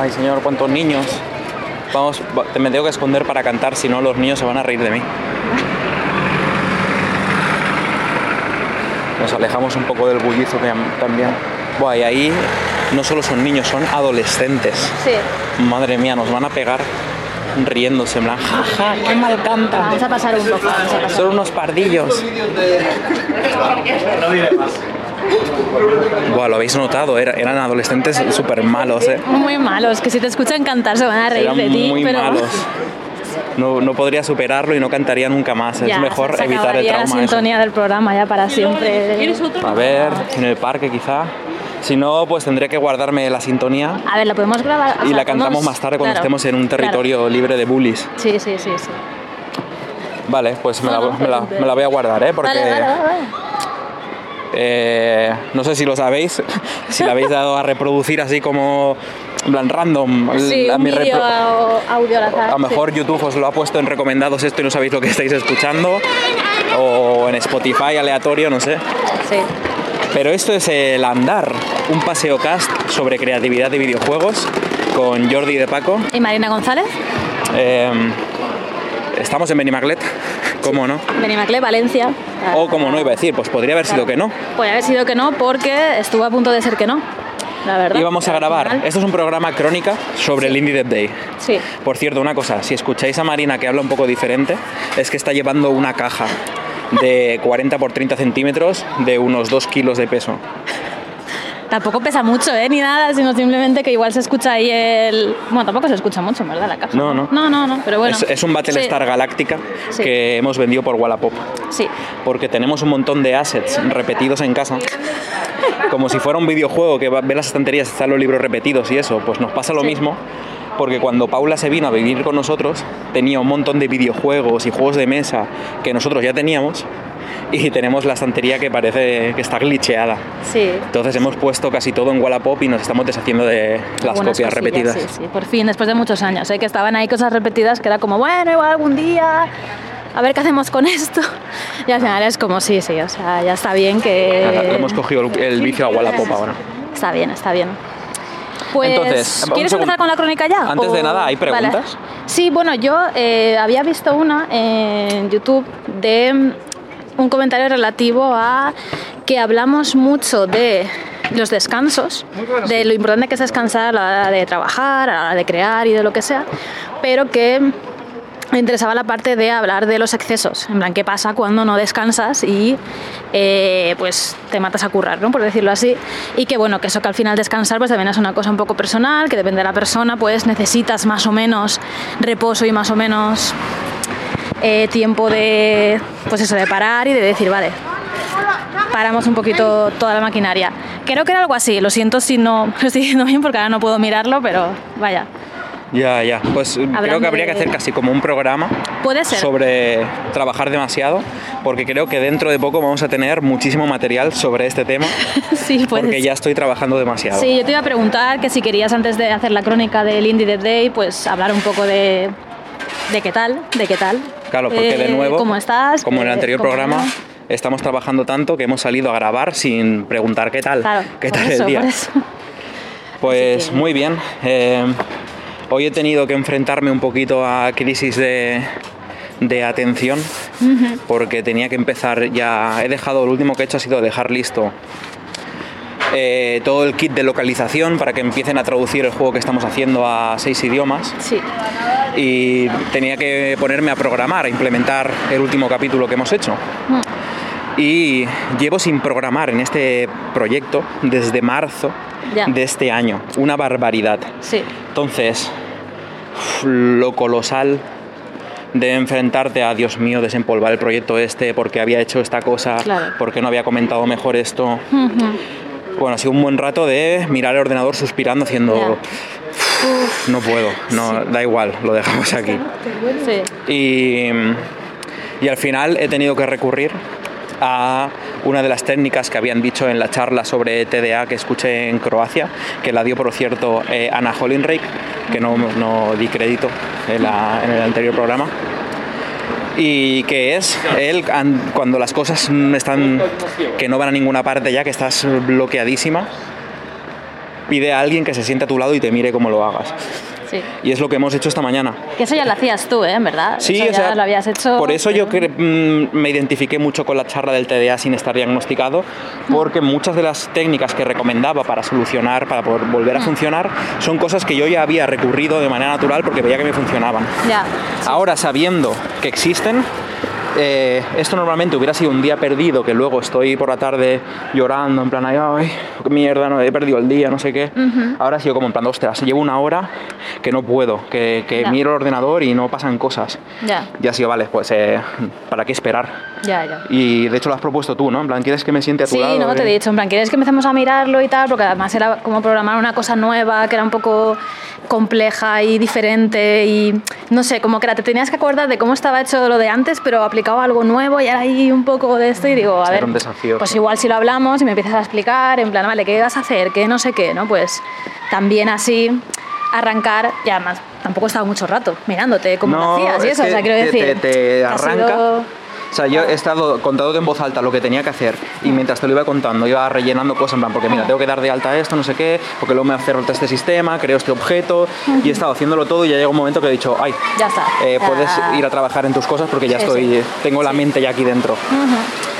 Ay, señor, cuántos niños. Vamos, va- me tengo que esconder para cantar, si no los niños se van a reír de mí. Nos alejamos un poco del bullizo también. Buah, y ahí no solo son niños, son adolescentes. Sí. Madre mía, nos van a pegar riéndose, en plan, jaja, qué mal canta. Vamos a pasar un poco. Vamos a pasar. Son unos pardillos. Buah, lo habéis notado, era- eran adolescentes súper malos, ¿eh? Muy malos, que si te escuchan cantar se van a reír Eran de ti. muy pero malos. No, no podría superarlo y no cantaría nunca más. Ya, es mejor se evitar el trauma. la eso. sintonía del programa ya para siempre. A ver, en el parque quizá. Si no, pues tendré que guardarme la sintonía A ver, la podemos grabar. y la cantamos más tarde cuando claro, estemos en un claro. territorio libre de bullies. Sí, sí, sí, sí. Vale, pues me la, No, me la- me la voy a guardar, ¿eh? Porque Vale, vale, vale. eh, no sé si lo sabéis, si la habéis dado a reproducir así como en plan random. Sí, a un mi repro- au- audio al azar. A lo mejor sí. YouTube os lo ha puesto en recomendados esto y no sabéis lo que estáis escuchando. O en Spotify aleatorio, no sé. Sí. Pero esto es el Andar, un paseo cast sobre creatividad de videojuegos con Jordi de Paco. ¿Y Marina González? Eh, estamos en Benimaclet, ¿cómo no? Benimacle, Valencia. O como no iba a decir, pues podría haber sido que no. Puede haber sido que no, porque estuvo a punto de ser que no. La verdad. Íbamos a Al grabar. final- Esto es un programa crónica sobre el Indie Dev Day. Sí. Por cierto, una cosa, si escucháis a Marina que habla un poco diferente, es que está llevando una caja de 40 por 30 centímetros de unos 2 kilos de peso. Tampoco pesa mucho, ¿eh? Ni nada, sino simplemente que igual se escucha ahí el... Bueno, tampoco se escucha mucho, verdad, la caja. No, no. No, no, no, pero bueno. es, es un Battlestar Sí, Galáctica Sí. que hemos vendido por Wallapop. Sí. Porque tenemos un montón de assets repetidos en casa. Como si fuera un videojuego que ve las estanterías, están los libros repetidos y eso. Pues nos pasa lo Sí. mismo. Porque cuando Paula se vino a vivir con nosotros, tenía un montón de videojuegos y juegos de mesa que nosotros ya teníamos. Y tenemos la estantería que parece que está glitcheada. Sí. Entonces hemos puesto casi todo en Wallapop y nos estamos deshaciendo de las Algunas copias repetidas. Sí, sí, por fin, después de muchos años, ¿eh? que estaban ahí cosas repetidas que era como, bueno, igual algún día, a ver qué hacemos con esto. Y al final es como, sí, sí, o sea, ya está bien que... Nada, hemos cogido el, el vicio a Wallapop ahora. Está bien, está bien. Pues, Entonces, ¿quieres empezar con la crónica ya? Antes de nada, ¿hay Vale. preguntas? Sí, bueno, yo eh, había visto una en YouTube de un comentario relativo a que hablamos mucho de los descansos, de lo importante que es descansar a la hora de trabajar, a la hora de crear y de lo que sea, pero que me interesaba la parte de hablar de los excesos, en plan, qué pasa cuando no descansas y eh, pues te matas a currar, ¿no? por decirlo así, y que bueno, que eso que al final descansar pues también es una cosa un poco personal, que depende de la persona, pues necesitas más o menos reposo y más o menos eh, tiempo de, pues eso, de parar y de decir, vale, paramos un poquito toda la maquinaria. Creo que era algo así, lo siento si no lo estoy diciendo bien porque ahora no puedo mirarlo, pero vaya, Ya, ya. Pues creo Hablando que habría que hacer casi como un programa puede ser. sobre trabajar demasiado, porque creo que dentro de poco vamos a tener muchísimo material sobre este tema, sí, puede porque ya estoy trabajando demasiado. Sí, yo te iba a preguntar que si querías antes de hacer la crónica del Indie Dev Day, pues hablar un poco de, de qué tal, de qué tal. Claro, porque de Eh, nuevo, ¿Cómo estás? como en el Eh, anterior programa, no. estamos trabajando tanto que hemos salido a grabar sin preguntar qué tal, Claro, qué tal eso, el día. Pues muy bien. Eh, hoy he tenido que enfrentarme un poquito a crisis de, de atención porque tenía que empezar ya. He dejado, lo último que he hecho ha sido dejar listo eh, todo el kit de localización para que empiecen a traducir el juego que estamos haciendo a seis idiomas Sí, y tenía que ponerme a programar, a implementar el último capítulo que hemos hecho. Y llevo sin programar en este proyecto desde marzo Ya. de este año. Una barbaridad. Sí. Entonces, lo colosal de enfrentarte a, Dios mío, desempolvar el proyecto este, porque había hecho esta cosa, Claro. porque no había comentado mejor esto. Bueno, ha sido un buen rato de mirar el ordenador suspirando, haciendo, Ya. "Uf, no puedo, no, da igual, lo dejamos aquí. Sí. Y, y al final he tenido que recurrir a una de las técnicas que habían dicho en la charla sobre TDA que escuché en Croacia, que la dio, por cierto, eh, Ana Hollinreich, que no, no di crédito en, el anterior programa. Y que es él, an- cuando las cosas están que no van a ninguna parte ya, que estás bloqueadísima, pide a alguien que se siente a tu lado y te mire cómo lo hagas. Sí. Y es lo que hemos hecho esta mañana. Que eso ya lo hacías tú, ¿eh? En verdad. Sí, Eso o ya sea, lo habías hecho. por eso yo mm, me identifiqué mucho con la charla del TDA sin estar diagnosticado, porque muchas de las técnicas que recomendaba para solucionar, para poder volver a funcionar, son cosas que yo ya había recurrido de manera natural porque veía que me funcionaban. Ya. Ahora, sabiendo que existen, eh, esto normalmente hubiera sido un día perdido, que luego estoy por la tarde llorando, en plan, ay, ay, qué mierda, no, he perdido el día, no sé qué. Ahora ha sido como en plan, ostras, llevo una hora que no puedo, que, que Ya. miro el ordenador y no pasan cosas. Ya. Y ha sido, vale, pues, eh, ¿para qué esperar? Ya, ya. Y de hecho lo has propuesto tú, ¿no? En plan, ¿quieres que me siente a tu Sí, lado? no, te he Eh, dicho, en plan, ¿quieres que empecemos a mirarlo y tal? Porque además era como programar una cosa nueva, que era un poco compleja y diferente y no sé, como que era, te tenías que acordar de cómo estaba hecho lo de antes, pero aplicado a algo nuevo y era ahí un poco de esto y digo, a ver, un desafío, pues igual si lo hablamos y me empiezas a explicar, en plan, vale, ¿qué vas a hacer? ¿Qué no sé qué? ¿no? Pues también así arrancar, y además tampoco he estado mucho rato mirándote cómo lo hacías y es eso, o sea, quiero te- decir, Te, te ha arranca. O sea, yo he estado contando en voz alta lo que tenía que hacer y mientras te lo iba contando iba rellenando cosas en plan, porque mira, tengo que dar de alta esto, no sé qué, porque luego me hace falta este sistema, creo este objeto y he estado haciéndolo todo y ya llega un momento que he dicho, ay, Ya está. eh, puedes ir a trabajar en tus cosas porque ya estoy, tengo la mente ya aquí dentro.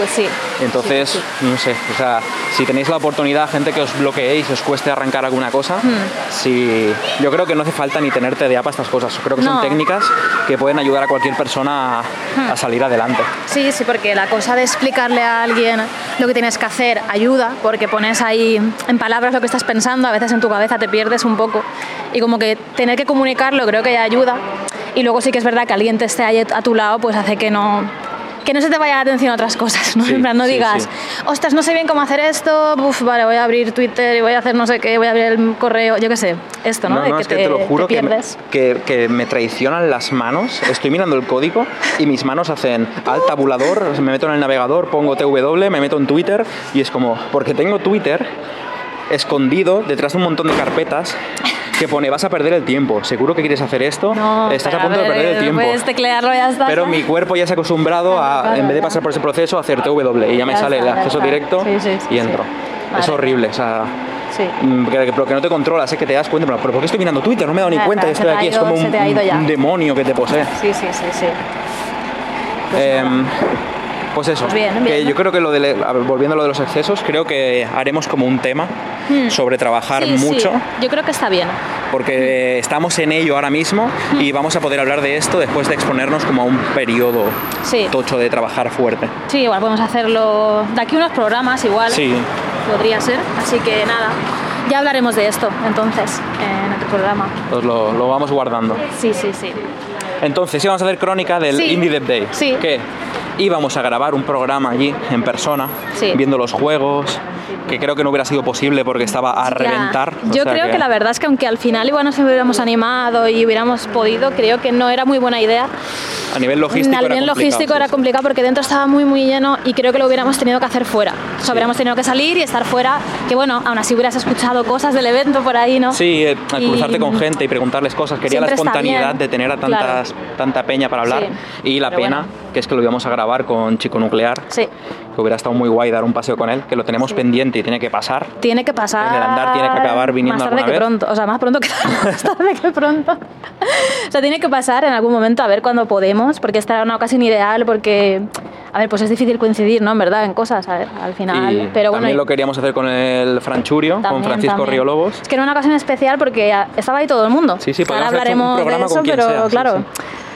Pues sí. Entonces, Sí, sí, no sé, o sea, si tenéis la oportunidad, gente que os bloqueéis, os cueste arrancar alguna cosa, Hmm. si, yo creo que no hace falta ni tener TDA para estas cosas. Creo que son No. Hmm. técnicas que pueden ayudar a cualquier persona a, a salir adelante. Sí, sí, porque la cosa de explicarle a alguien lo que tienes que hacer ayuda, porque pones ahí en palabras lo que estás pensando, a veces en tu cabeza te pierdes un poco y como que tener que comunicarlo creo que ya ayuda. Y luego sí que es verdad que alguien te esté ahí a tu lado, pues hace que no que no se te vaya la atención a otras cosas, ¿no? Sí, en plan, no sí, digas, sí. ostras, no sé bien cómo hacer esto, uf, vale, voy a abrir Twitter y voy a hacer no sé qué, voy a abrir el correo, yo qué sé, esto, ¿no? No, de no, es que te, te lo juro te que me, que me traicionan las manos. Estoy mirando el código y mis manos hacen al tabulador, me meto en el navegador, pongo TW, me meto en Twitter y es como, porque tengo Twitter escondido detrás de un montón de carpetas que pone vas a perder el tiempo, seguro que quieres hacer esto, No, estás a punto de perder el tiempo. Puedes teclearlo y ya está. Pero mi cuerpo ya se ha acostumbrado Claro, a, claro, en vez de pasar por ese proceso, hacer TW y ya me Ya sale está, el acceso directo Sí, sí, sí, y entro. Es horrible, o sea, Sí. mm, que, que- no te controlas, es que te das cuenta, pero ¿por qué estoy mirando Twitter? No me he dado ni cuenta, se estoy aquí, es como un, demonio que te posee. Sí, sí, sí, sí. Pues Em. Pues eso, Pues bien, que bien. yo creo que lo de, volviendo a lo de los excesos, creo que haremos como un tema sobre trabajar Hmm. Sí, sí, mucho, Yo creo que está bien. porque estamos en ello ahora mismo Hmm. y vamos a poder hablar de esto después de exponernos como a un periodo Sí. tocho de trabajar fuerte. Sí, igual podemos hacerlo de aquí unos programas, igual. Sí, Podría ser. Así que nada, ya hablaremos de esto entonces en otro programa. pues lo, lo vamos guardando. Sí, sí, sí. Entonces íbamos a hacer crónica del Sí. Indie Dev Day. Sí. Que íbamos a grabar un programa allí en persona, Sí. viendo los juegos, que creo que no hubiera sido posible porque estaba a Ya. reventar. Yo creo que... la verdad es que aunque al final igual nos hubiéramos animado y hubiéramos podido, creo que no era muy buena idea. A nivel logístico. a nivel logístico era complicado porque dentro estaba muy muy lleno y creo que lo hubiéramos tenido que hacer fuera. O sea, hubiéramos tenido que salir y estar fuera, que bueno, aún así hubieras escuchado cosas del evento por ahí, ¿no? Sí, eh, al Y- cruzarte con gente y preguntarles cosas. Quería la Siempre espontaneidad de tener a tantas, tanta peña para hablar. Sí. Y la pena, bueno. Que es que lo íbamos a grabar con Chico Nuclear. Sí. Que hubiera estado muy guay dar un paseo con él, que lo tenemos Sí. pendiente y tiene que pasar. Tiene que pasar. En el andar tiene que acabar viniendo Más tarde que vez. pronto. O sea, más pronto que más tarde que pronto. O sea, tiene que pasar en algún momento a ver cuándo podemos, porque esta era una ocasión ideal, porque. A ver, pues es difícil coincidir, ¿no? En verdad, en cosas, a ver, al final. Y pero bueno. también lo queríamos hacer con el Franchurio, con también, Francisco también. Río Lobos. Es que era una ocasión especial porque estaba ahí todo el mundo. Sí, sí, Ahora haber hecho un hablaremos de programa eso, con quien pero sea, sí, claro. sí. eh,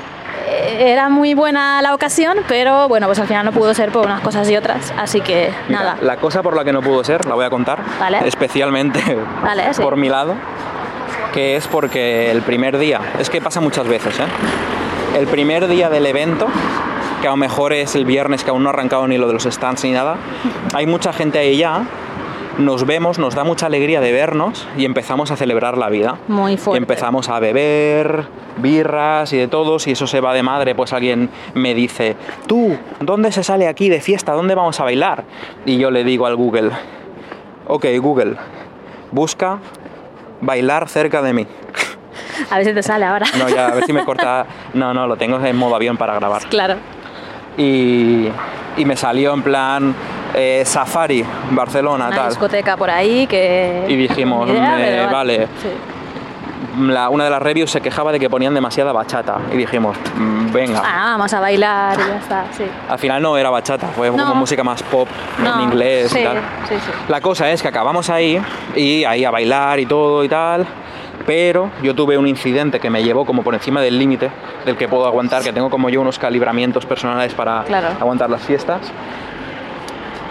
era muy buena la ocasión, pero bueno, pues al final no pudo ser por unas cosas y otras, así que Mira, nada. La cosa por la que no pudo ser, la voy a contar, Vale. especialmente Vale, sí. por mi lado, que es porque el primer día, es que pasa muchas veces, ¿eh? El primer día del evento, que a lo mejor es el viernes, que aún no ha arrancado ni lo de los stands ni nada, hay mucha gente ahí ya, nos vemos, nos da mucha alegría de vernos y empezamos a celebrar la vida. Muy Y fuerte. empezamos a beber birras y de todos y eso se va de madre, pues alguien me dice, tú, ¿dónde se sale aquí de fiesta? ¿Dónde vamos a bailar? Y yo le digo al Google, ok Google, busca bailar cerca de mí. A ver si te sale ahora. No, ya, a ver si me corta. No, no, lo tengo en modo avión para grabar. claro. Y, y me salió en plan eh, Safari, Barcelona, Una tal. discoteca por ahí que. Y dijimos, idea, eh, vale. Sí. La- una de las reviews se quejaba de que ponían demasiada bachata. Y dijimos, "Mm, venga. Ah, vamos a bailar y ya está, sí. Al final no era bachata, fue No. como música más pop No, en inglés sí, y tal. sí. La cosa es que acabamos ahí y ahí a bailar y todo y tal. Pero yo tuve un incidente que me llevó como por encima del límite del que puedo aguantar, que tengo como yo unos calibramientos personales para Claro. aguantar las fiestas.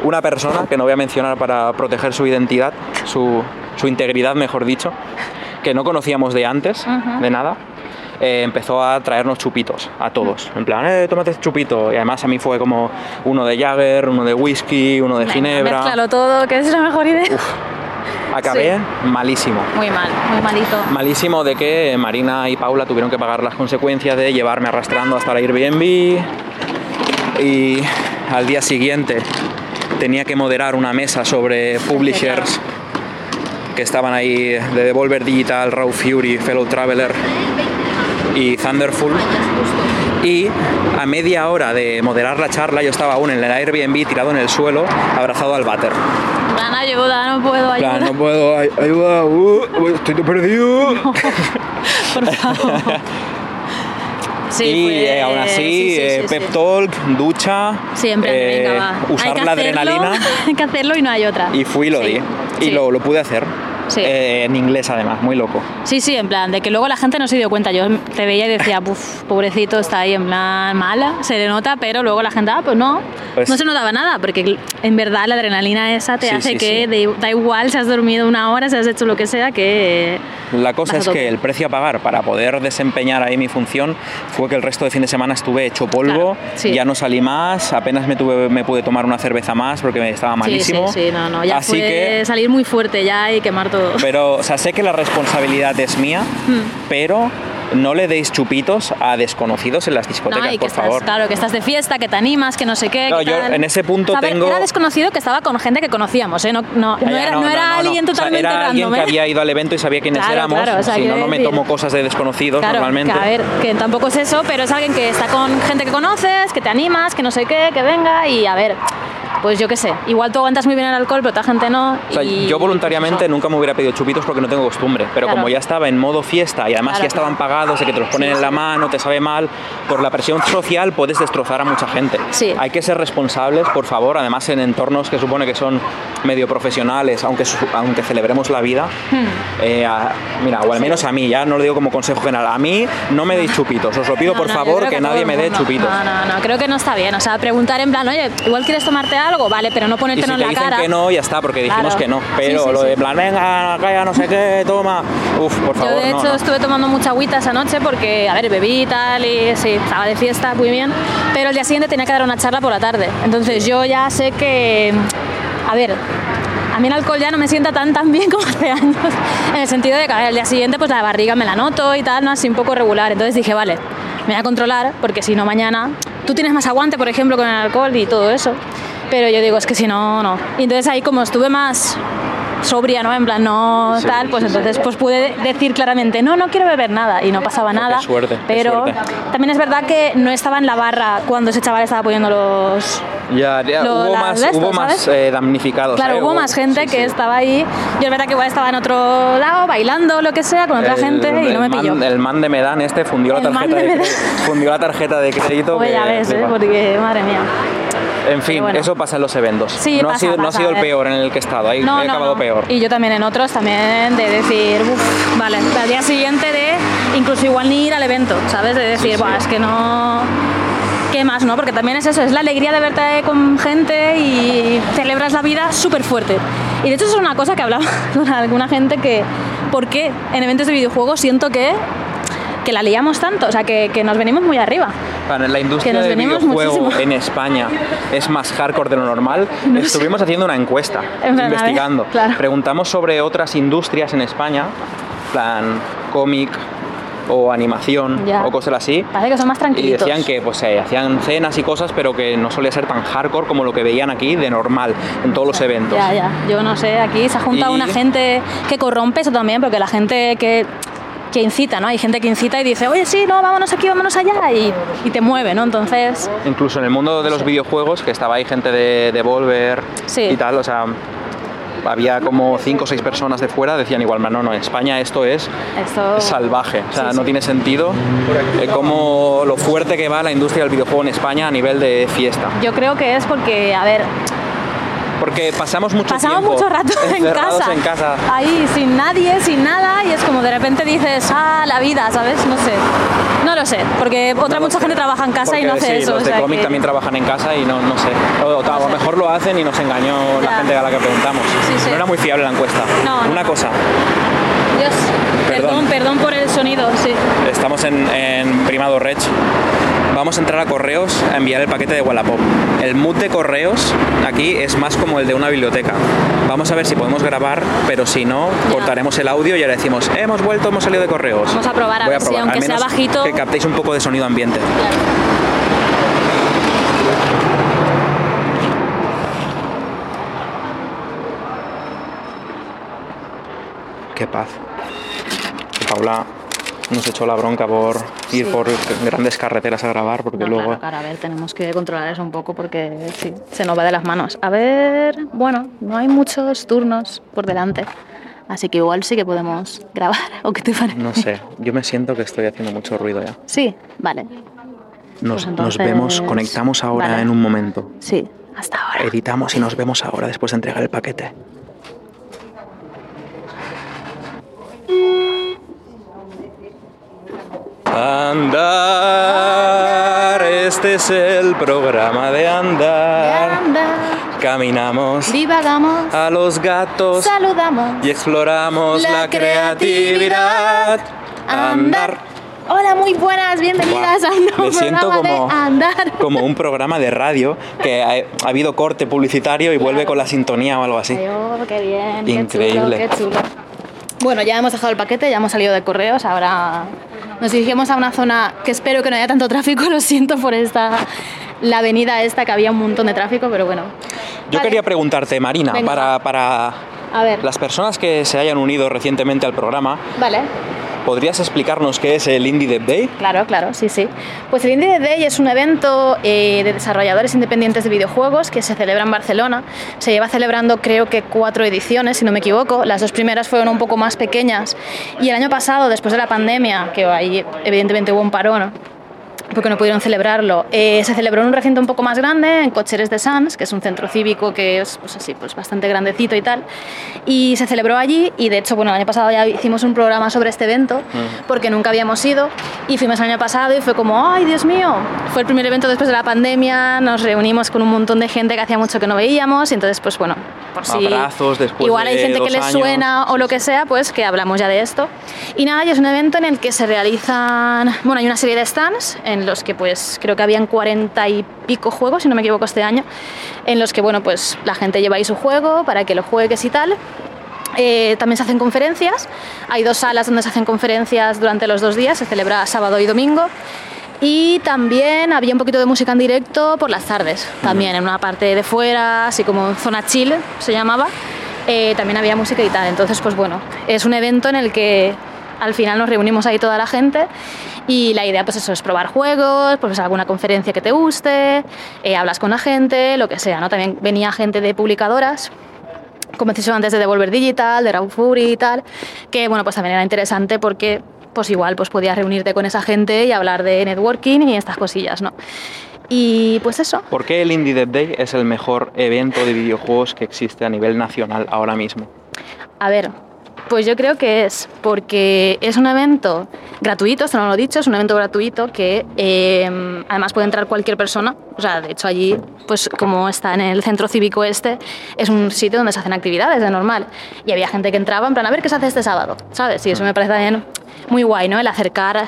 Una persona, que no voy a mencionar para proteger su identidad, su, su integridad, mejor dicho, que no conocíamos de antes, de nada, eh, empezó a traernos chupitos a todos. En plan, eh, tómate este chupito. Y además a mí fue como uno de Jagger, uno de whisky, uno de Venga, Ginebra. Mézclalo todo, que es la mejor idea. Acabé malísimo. Muy mal, muy malito. Malísimo de que Marina y Paula tuvieron que pagar las consecuencias de llevarme arrastrando hasta la Airbnb y al día siguiente tenía que moderar una mesa sobre publishers que estaban ahí de Devolver Digital, Raw Fury, Fellow Traveler y Thunderful. Y a media hora de moderar la charla yo estaba aún en el Airbnb tirado en el suelo, abrazado al váter. Dan ayuda, no puedo En plan, ayudar. no puedo, ay- ayuda, uh, estoy perdido. Por favor. Sí, y fue- eh, aún así, sí, sí, eh, pep talk, ducha, Siempre, eh, venga, va. usar Hay que la hacerlo, adrenalina Hay que hacerlo y no hay otra. y fui y lo di. Y lo, lo pude hacer. Sí. Eh, en inglés además, muy loco. Sí, sí, en plan, de que luego la gente no se dio cuenta. Yo te veía y decía, Puf, pobrecito, está ahí en plan mala, se le nota, pero luego la gente, ah, pues no, Pues- no se notaba nada, porque en verdad la adrenalina esa te Sí, hace sí, que de- da igual si has dormido una hora, si has hecho lo que sea, que... La cosa es que el precio a pagar para poder desempeñar ahí mi función fue que el resto de fin de semana estuve hecho polvo, Claro, ya no salí más, apenas me, tuve, me pude tomar una cerveza más porque me estaba malísimo. Sí, sí, sí, no, no, ya Así fue que salir muy fuerte ya y quemar todo. Pero, o sea, sé que la responsabilidad es mía, Hmm. pero no le deis chupitos a desconocidos en las discotecas, No, y que por estás, favor. claro, que estás de fiesta, que te animas, que no sé qué. Claro, que yo tal. en ese punto A ver, tengo- Era desconocido que estaba con gente que conocíamos, ¿eh? No, no, Ya, no era, no era alguien O sea, totalmente era alguien random, que ¿eh? había ido al evento y sabía quiénes Claro, éramos. claro, o sea, si no, no me tomo cosas de desconocidos Claro, normalmente. que a ver, que tampoco es eso, pero es alguien que está con gente que conoces, que te animas, que no sé qué, que venga y a ver, pues yo qué sé, igual tú aguantas muy bien el alcohol, pero otra gente no. O sea, y- yo voluntariamente pues eso. nunca me hubiera pedido chupitos porque no tengo costumbre, pero Claro. como ya estaba en modo fiesta y además Claro. ya estaban pagados, de que te los ponen en la mano, te sabe mal, por la presión social puedes destrozar a mucha gente. Sí. Hay que ser responsables, por favor, además en entornos que supone que son medio profesionales, aunque, aunque celebremos la vida. eh, a- mira, o al menos a mí, ya no lo digo como consejo general, a mí no me deis chupitos, os lo pido No, por no, favor que, todo nadie me dé chupitos. No, no, no, creo que no está bien. O sea, preguntar en plan, oye, igual quieres tomarte algo, vale, pero no Y ponértelo si en te la dicen cara. que no, ya está, porque dijimos Claro. que no. Pero sí, lo sí. de plan, venga, calla, no sé qué, toma. Por favor, Yo de hecho no. estuve tomando mucha agüita esa noche porque, a ver, bebí y tal y sí, estaba de fiesta, muy bien, pero el día siguiente tenía que dar una charla por la tarde. Entonces yo ya sé que, a ver, a mí el alcohol ya no me sienta tan tan bien como hace años, en el sentido de que a ver, el día siguiente pues la barriga me la noto y tal, no así un poco regular. Entonces dije, vale, me voy a controlar porque si no mañana tú tienes más aguante, por ejemplo, con el alcohol y todo eso. Pero yo digo, es que si no, no. Y entonces ahí como estuve más sobria, ¿no? En plan, no Sí, tal, pues sí, sí. entonces pues pude decir claramente, no, no quiero beber nada y no pasaba qué nada. suerte, qué pero suerte. también es verdad que no estaba en la barra cuando ese chaval estaba poniendo los... Ya, ya, hubo más, eh, damnificados. Claro, ¿eh? hubo más gente que estaba ahí. Yo es verdad que igual estaba en otro lado, bailando, lo que sea, con otra El- gente y no me man- pilló. El man de Medan este fundió la tarjeta de fundió la tarjeta de crédito. Pues que ya ves, ¿eh? porque madre mía. En fin, bueno. eso pasa en los eventos. Sí, no, ha pasa, sido, no ha sido el peor en el que he estado, ahí No, he no, acabado peor. Y yo también en otros también de decir, uff, vale, al día siguiente de incluso igual ni ir al evento, ¿sabes? De decir, sí. "Buah, es que no... ¿Qué más, no? Porque también es eso, es la alegría de verte con gente y celebras la vida súper fuerte. Y de hecho eso es una cosa que hablaba con alguna gente que, ¿por qué en eventos de videojuegos siento que, que la liamos tanto? O sea, que, que nos venimos muy arriba. La industria Que nos del videojuego muchísimo. en España es más hardcore de lo normal. No sé. Estuvimos haciendo una encuesta, En ver, investigando. claro. Preguntamos sobre otras industrias en España, plan cómic o animación Ya. o cosas así. Parece que son más Y tranquilitos. decían que pues eh, hacían cenas y cosas, pero que no solía ser tan hardcore como lo que veían aquí de normal en todos los eventos. Ya, ya. Yo no sé, aquí se ha juntado Y- una gente que corrompe eso también, porque la gente que, que incita, ¿no? Hay gente que incita y dice, oye, sí, no, vámonos aquí, vámonos allá, y, y te mueve, ¿no? Entonces, Incluso en el mundo de los Sí. videojuegos, que estaba ahí gente de Devolver Sí. y tal, o sea, había como cinco o seis personas de fuera, decían igual, no, no, en España esto es esto... salvaje, o sea, Sí, no sí. tiene sentido eh, como lo fuerte que va la industria del videojuego en España a nivel de fiesta. Yo creo que es porque, a ver, Porque pasamos mucho pasamos tiempo mucho rato en casa, en casa. ahí sin nadie, sin nada, y es como de repente dices, ah, la vida, ¿sabes? No sé. No lo sé, porque otra mucha gente trabaja en casa y no hace sí, eso. Los o de cómic que- también trabajan en casa y no, no sé. O, o a lo mejor lo hacen y nos engañó la gente a la que preguntamos. Sí, sí. No era muy fiable la encuesta. No, no. Una cosa, Dios, Perdón. perdón, perdón por el sonido, sí. estamos en, en Primado Rech. Vamos a entrar a correos a enviar el paquete de Wallapop. El mood de correos aquí es más como el de una biblioteca. Vamos a ver si podemos grabar, pero si no, Ya. cortaremos el audio y ahora decimos, hemos vuelto, hemos salido de correos. Vamos a probar a Voy ver si, probar, aunque al sea bajito- Que captéis un poco de sonido ambiente. Qué paz. Paula nos echó la bronca por ir Sí. por grandes carreteras a grabar, porque No, luego... claro, claro, a ver, tenemos que controlar eso un poco porque sí, se nos va de las manos. A ver, bueno, no hay muchos turnos por delante, así que igual sí que podemos grabar, ¿o qué te parece? No sé, yo me siento que estoy haciendo mucho ruido ya. Sí, vale, Nos, Pues nos entonces, vemos, conectamos ahora vale. en un momento. sí, hasta ahora. Editamos y nos vemos ahora después de entregar el paquete. Andar, este es el programa de andar. Anda, Caminamos divagamos, a los gatos saludamos. y exploramos la, La creatividad. Andar. Hola, muy buenas, bienvenidas Buah, a un nuevo me siento como, de Andar. como un programa de radio que ha, ha habido corte publicitario y vuelve con la sintonía o algo así. Ay, oh, qué bien, Increíble. qué chulo, qué chulo. Bueno, ya hemos dejado el paquete, ya hemos salido de correos, ahora nos dirigimos a una zona que espero que no haya tanto tráfico, lo siento por esta la avenida esta que había un montón de tráfico, pero bueno. Yo Vale. quería preguntarte, Marina, Venga, para, para A ver. las personas que se hayan unido recientemente al programa, Vale. ¿Podrías explicarnos qué es el Indie Dev Day? Claro, claro, sí, sí. Pues el Indie Dev Day es un evento eh, de desarrolladores independientes de videojuegos que se celebra en Barcelona. Se lleva celebrando creo que cuatro ediciones, si no me equivoco. Las dos primeras fueron un poco más pequeñas. Y el año pasado, después de la pandemia, que ahí evidentemente hubo un parón, porque no pudieron celebrarlo. Eh, se celebró en un recinto un poco más grande, en Cocheres de Sans, que es un centro cívico que es pues así, pues bastante grandecito y tal. Y se celebró allí y de hecho, bueno, el año pasado ya hicimos un programa sobre este evento, porque nunca habíamos ido y fuimos el año pasado y fue como, ay, Dios mío, fue el primer evento después de la pandemia, nos reunimos con un montón de gente que hacía mucho que no veíamos y entonces, pues bueno, por si Abrazos después igual hay de gente que les años. suena o lo que sea, pues que hablamos ya de esto. Y nada, y es un evento en el que se realizan, bueno, hay una serie de stands en los que pues creo que habían cuarenta y pico juegos, si no me equivoco, este año, en los que, bueno, pues la gente lleva ahí su juego para que lo juegues y tal. Eh, también se hacen conferencias, hay dos salas donde se hacen conferencias durante los dos días, se celebra sábado y domingo. Y también había un poquito de música en directo por las tardes, también en una parte de fuera, así como zona chill se llamaba, eh, también había música y tal. Entonces, pues bueno, es un evento en el que al final nos reunimos ahí toda la gente y la idea pues eso es probar juegos, pues alguna conferencia que te guste, eh, hablas con la gente, lo que sea, ¿no? También venía gente de publicadoras como he antes de Devolver Digital, de Raw Fury y tal, que bueno, pues también era interesante porque pues igual pues podías reunirte con esa gente y hablar de networking y estas cosillas, ¿no? Y pues eso. ¿Por qué el Indie Dev Day es el mejor evento de videojuegos que existe a nivel nacional ahora mismo? A ver, pues yo creo que es porque es un evento gratuito, esto no lo he dicho, es un evento gratuito que eh, además puede entrar cualquier persona. O sea, de hecho allí, pues como está en el centro cívico este, es un sitio donde se hacen actividades de normal. Y había gente que entraba en plan, a ver qué se hace este sábado, ¿sabes? Y eso me parece también muy guay, ¿no? El acercar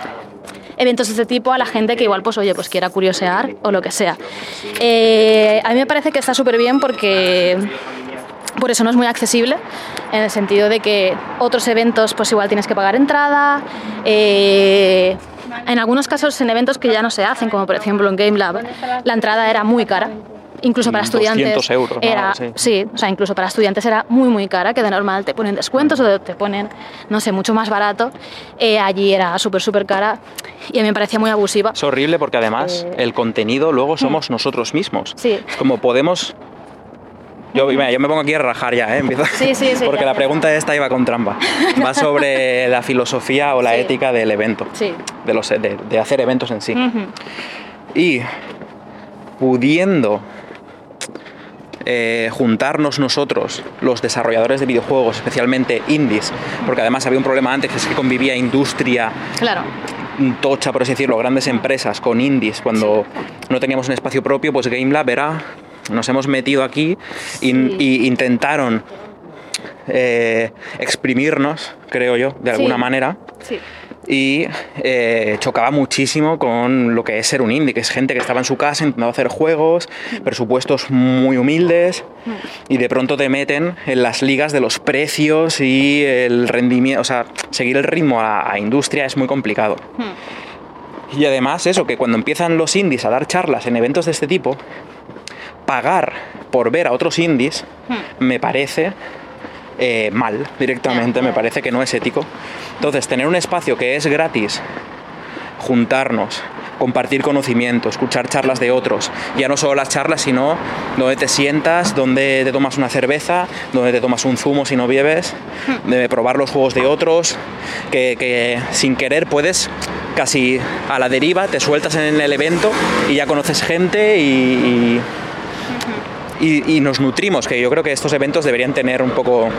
eventos de este tipo a la gente que igual, pues oye, pues quiera curiosear o lo que sea. Eh, a mí me parece que está súper bien porque por eso no es muy accesible, en el sentido de que otros eventos pues igual tienes que pagar entrada, eh, en algunos casos en eventos que ya no se hacen, como por ejemplo en Game Lab, la entrada era muy cara. Incluso para estudiantes 200 euros, era, Sí. sí, o sea, incluso para estudiantes era muy muy cara, que de normal te ponen descuentos o te ponen, no sé, mucho más barato. Eh, allí era súper súper cara y a mí me parecía muy abusiva. Es horrible porque además Eh, el contenido luego somos nosotros mismos. Sí. Es como podemos... Yo, mira, yo me pongo aquí a rajar ya, ¿eh? Empiezo- Sí, sí, sí, Porque ya, la ya. pregunta esta iba con trampa. Va sobre la filosofía o la Sí. ética del evento. Sí. De, los, de, de hacer eventos en sí. Y pudiendo eh, juntarnos nosotros, los desarrolladores de videojuegos, especialmente indies, porque además había un problema antes, que es que convivía industria Claro, tocha, por así decirlo, grandes empresas con indies, cuando no teníamos un espacio propio, pues GameLab era, nos hemos metido aquí y, Sí. y intentaron eh, exprimirnos, creo yo, de alguna Sí. manera sí. y eh, chocaba muchísimo con lo que es ser un indie, que es gente que estaba en su casa intentando hacer juegos, presupuestos muy humildes y de pronto te meten en las ligas de los precios y el rendimiento, o sea, seguir el ritmo a, a industria es muy complicado. Y además eso, que cuando empiezan los indies a dar charlas en eventos de este tipo, pagar por ver a otros indies me parece eh, mal directamente, me parece que no es ético. Entonces, tener un espacio que es gratis, juntarnos, compartir conocimiento, escuchar charlas de otros, ya no solo las charlas, sino donde te sientas, donde te tomas una cerveza, donde te tomas un zumo si no bebes, de probar los juegos de otros, que, que sin querer puedes casi a la deriva, te sueltas en el evento y ya conoces gente y, y- y- y nos nutrimos, que yo creo que estos eventos deberían tener un poco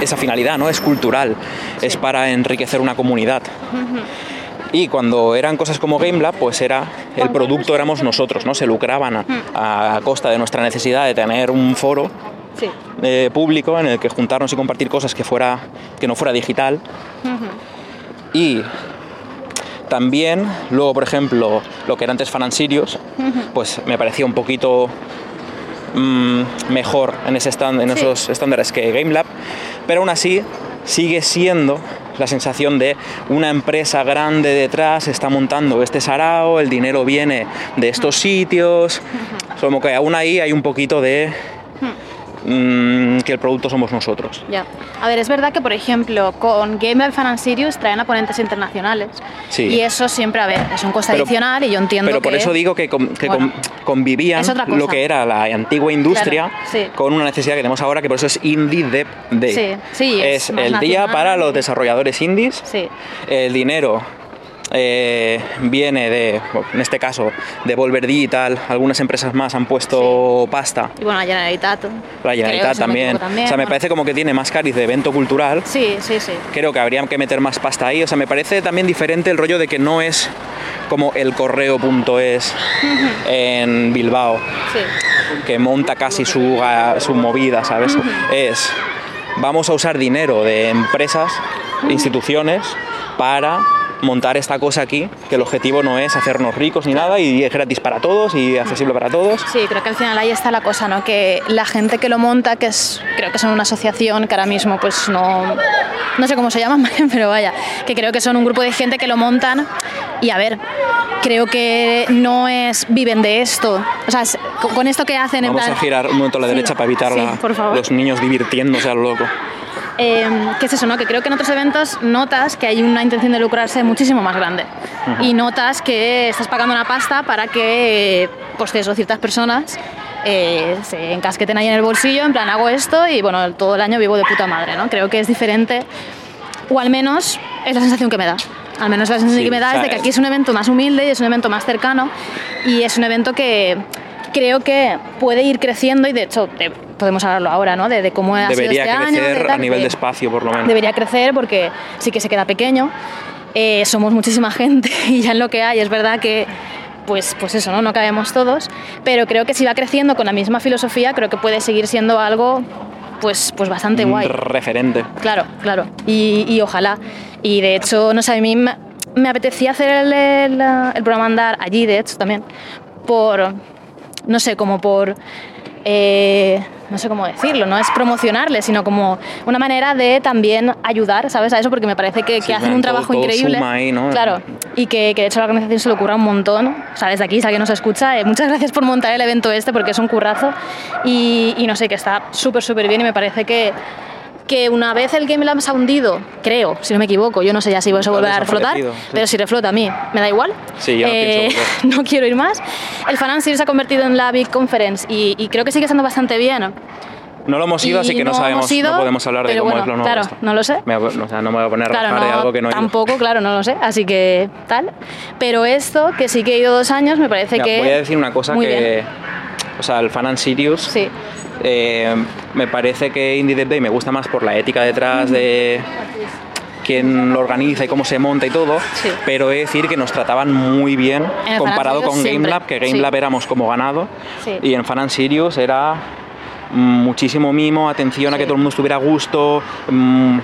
esa finalidad, ¿no? Es cultural, es para enriquecer una comunidad. Y cuando eran cosas como GameLab, pues era el producto éramos nosotros, ¿no? Se lucraban a, a costa de nuestra necesidad de tener un foro Sí. eh, público en el que juntarnos y compartir cosas que fuera que no fuera digital. Y también, luego, por ejemplo, lo que era antes Fan and Sirius, pues me parecía un poquito mm, mejor en, ese stand- en Sí. esos estándares que GameLab, pero aún así sigue siendo la sensación de una empresa grande detrás está montando este sarao, el dinero viene de estos sitios, como que aún ahí hay un poquito de mm, que el producto somos nosotros. Ya. A ver, es verdad que, por ejemplo, con Game Fan and Sirius traen a ponentes internacionales. Sí. Y eso siempre, a ver, es un coste Pero- adicional y yo entiendo Pero por que- eso digo que, con- que Bueno, con- convivían lo que era la antigua industria Claro, sí. con una necesidad que tenemos ahora, que por eso es Indie Dev Day. Sí, sí, es es el día nacional. para los desarrolladores indies. Sí. El dinero eh, viene de, en este caso, de Volver Digital. Algunas empresas más han puesto pasta. Y bueno, la Generalitat. La Generalitat también. O sea, me parece como que tiene más cariz de evento cultural. Sí, sí, sí. Creo que habría que meter más pasta ahí. O sea, me parece también diferente el rollo de que no es como el correo.es en Bilbao, Sí. que monta casi su, su movida, ¿sabes? Es, vamos a usar dinero de empresas, instituciones, para montar esta cosa aquí, que el objetivo no es hacernos ricos ni nada y es gratis para todos y accesible para todos. Sí, creo que al final ahí está la cosa, ¿no? Que la gente que lo monta, que es, creo que son una asociación que ahora mismo pues no, no sé cómo se llaman, pero vaya, que creo que son un grupo de gente que lo montan y a ver, creo que no es, viven de esto, o sea, es- con, esto que hacen en Vamos plan... a girar un momento a la Sí, derecha para evitar sí, la- los niños divirtiéndose a lo loco. Eh, ¿Qué es eso, no? Que creo que en otros eventos notas que hay una intención de lucrarse muchísimo más grande. Y notas que estás pagando una pasta para que, pues eso, ciertas personas eh, se encasqueten ahí en el bolsillo, en plan, hago esto y bueno, todo el año vivo de puta madre, ¿no? Creo que es diferente, o al menos es la sensación que me da. Al menos la sensación Sí, que me da es de que aquí es un evento más humilde y es un evento más cercano y es un evento que creo que puede ir creciendo y de hecho podemos hablarlo ahora, ¿no? De, de cómo ha Debería sido este año. crecer de a nivel de espacio, por lo menos. Debería crecer porque sí que se queda pequeño. Eh, somos muchísima gente y ya en lo que hay es verdad que pues, pues eso, ¿no? no cabemos todos, pero creo que si va creciendo con la misma filosofía, creo que puede seguir siendo algo pues, pues bastante Un guay. referente. Claro, claro. Y, y ojalá. Y de hecho, no sé, a mí me, me apetecía hacer el, el, el programa Andar allí, de hecho, también, por, no sé, como por, eh, no sé cómo decirlo, no es promocionarle, sino como una manera de también ayudar, ¿sabes? A eso, porque me parece que, Sí, que hacen un todo- trabajo todo increíble. suma ahí, ¿no? Claro, y que, que de hecho a la organización se le ocurra un montón. O sea, desde aquí, si alguien nos escucha, eh, muchas gracias por montar el evento este, porque es un currazo. Y, y no sé, que está súper, súper bien y me parece que, que una vez el Game Lab se ha hundido, creo, si no me equivoco, yo no sé ya si eso Ha volverá a reflotar, sí. pero si reflota a mí, me da igual. Sí, yo no pienso volver. no quiero ir más. El Series se ha convertido en la Big Conference y, y creo que sigue estando bastante bien. No lo hemos ido, Y así que no, no sabemos, ido, no podemos hablar de cómo bueno, es lo nuevo. claro, esto. no lo sé. Me voy- o sea, no me voy a poner a Claro, rajar de no, algo que no he ido. tampoco, claro, no lo sé, así que tal. Pero esto, que sí que he ido dos años, me parece Mira, que... voy a decir una cosa que. bien. O sea, el Fan and Sirius. Sí, eh, me parece que Indie Dev Day me gusta más por la ética detrás de quién lo organiza y cómo se monta y todo, Sí. pero he de decir que nos trataban muy bien comparado con GameLab, que GameLab sí. éramos como ganado Sí. y en Fan and Sirius era muchísimo mimo, atención a que todo el mundo estuviera a gusto, mm,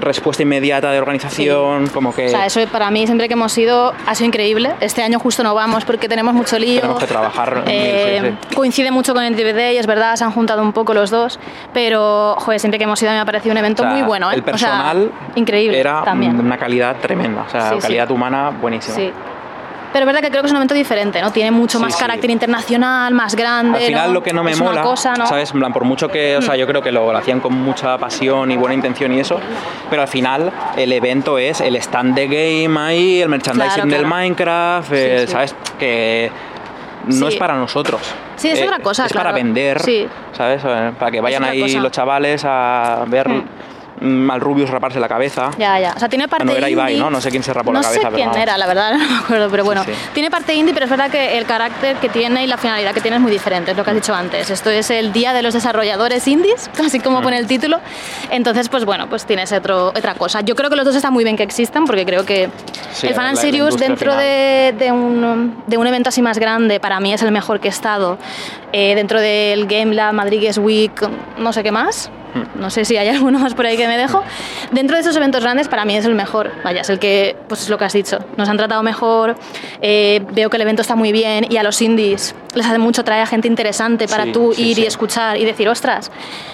respuesta inmediata de organización, como que o sea, eso para mí siempre que hemos ido ha sido increíble. Este año justo no vamos porque tenemos mucho lío. tenemos que trabajar. Eh, sí, sí. Coincide mucho con el DVD y es verdad, se han juntado un poco los dos, pero joder, siempre que hemos ido me ha parecido un evento O sea, muy bueno. ¿eh? El O sea, personal increíble era también. una calidad tremenda, o sea, calidad humana buenísima. Pero es verdad que creo que es un evento diferente, ¿no? Tiene mucho Sí, más sí. carácter internacional, más grande. Al final ¿no? lo que no me es mola, una cosa, ¿no? Mm. ¿sabes? En plan, por mucho que, o sea, yo creo que lo, lo hacían con mucha pasión y buena intención y eso, pero al final el evento es el stand de game ahí, el merchandising Claro, del. Minecraft, eh. ¿sabes? Que no es para nosotros. Sí, es Eh, otra cosa, Es para vender, Sí. ¿sabes? Eh, Para que vayan ahí cosa. los chavales a ver mm, al Rubius raparse la cabeza. Ya, ya. O sea, tiene parte no era Ibai, indie. ¿no? No sé quién se rapó la No cabeza, sé pero quién vamos. era, la verdad, no me acuerdo, pero bueno. sí. Tiene parte indie, pero es verdad que el carácter que tiene y la finalidad que tiene es muy diferente, es lo que has dicho antes. Esto es el Día de los Desarrolladores Indies, así como Mm. pone el título. Entonces, pues bueno, pues tienes otro, otra cosa. Yo creo que los dos están muy bien que existan, porque creo que Sí, el Fan and dentro de, de un, de un evento así más grande, para mí es el mejor que he estado. Eh, dentro del Game Lab, Madrid Games Week, no sé qué más. No sé si hay alguno más por ahí que me dejo. Dentro de esos eventos grandes, para mí es el mejor. Vaya, es el que, pues es lo que has dicho. Nos han tratado mejor, eh, veo que el evento está muy bien y a los indies les hace mucho traer a gente interesante para Sí, tú sí, ir sí. y escuchar y decir, ostras,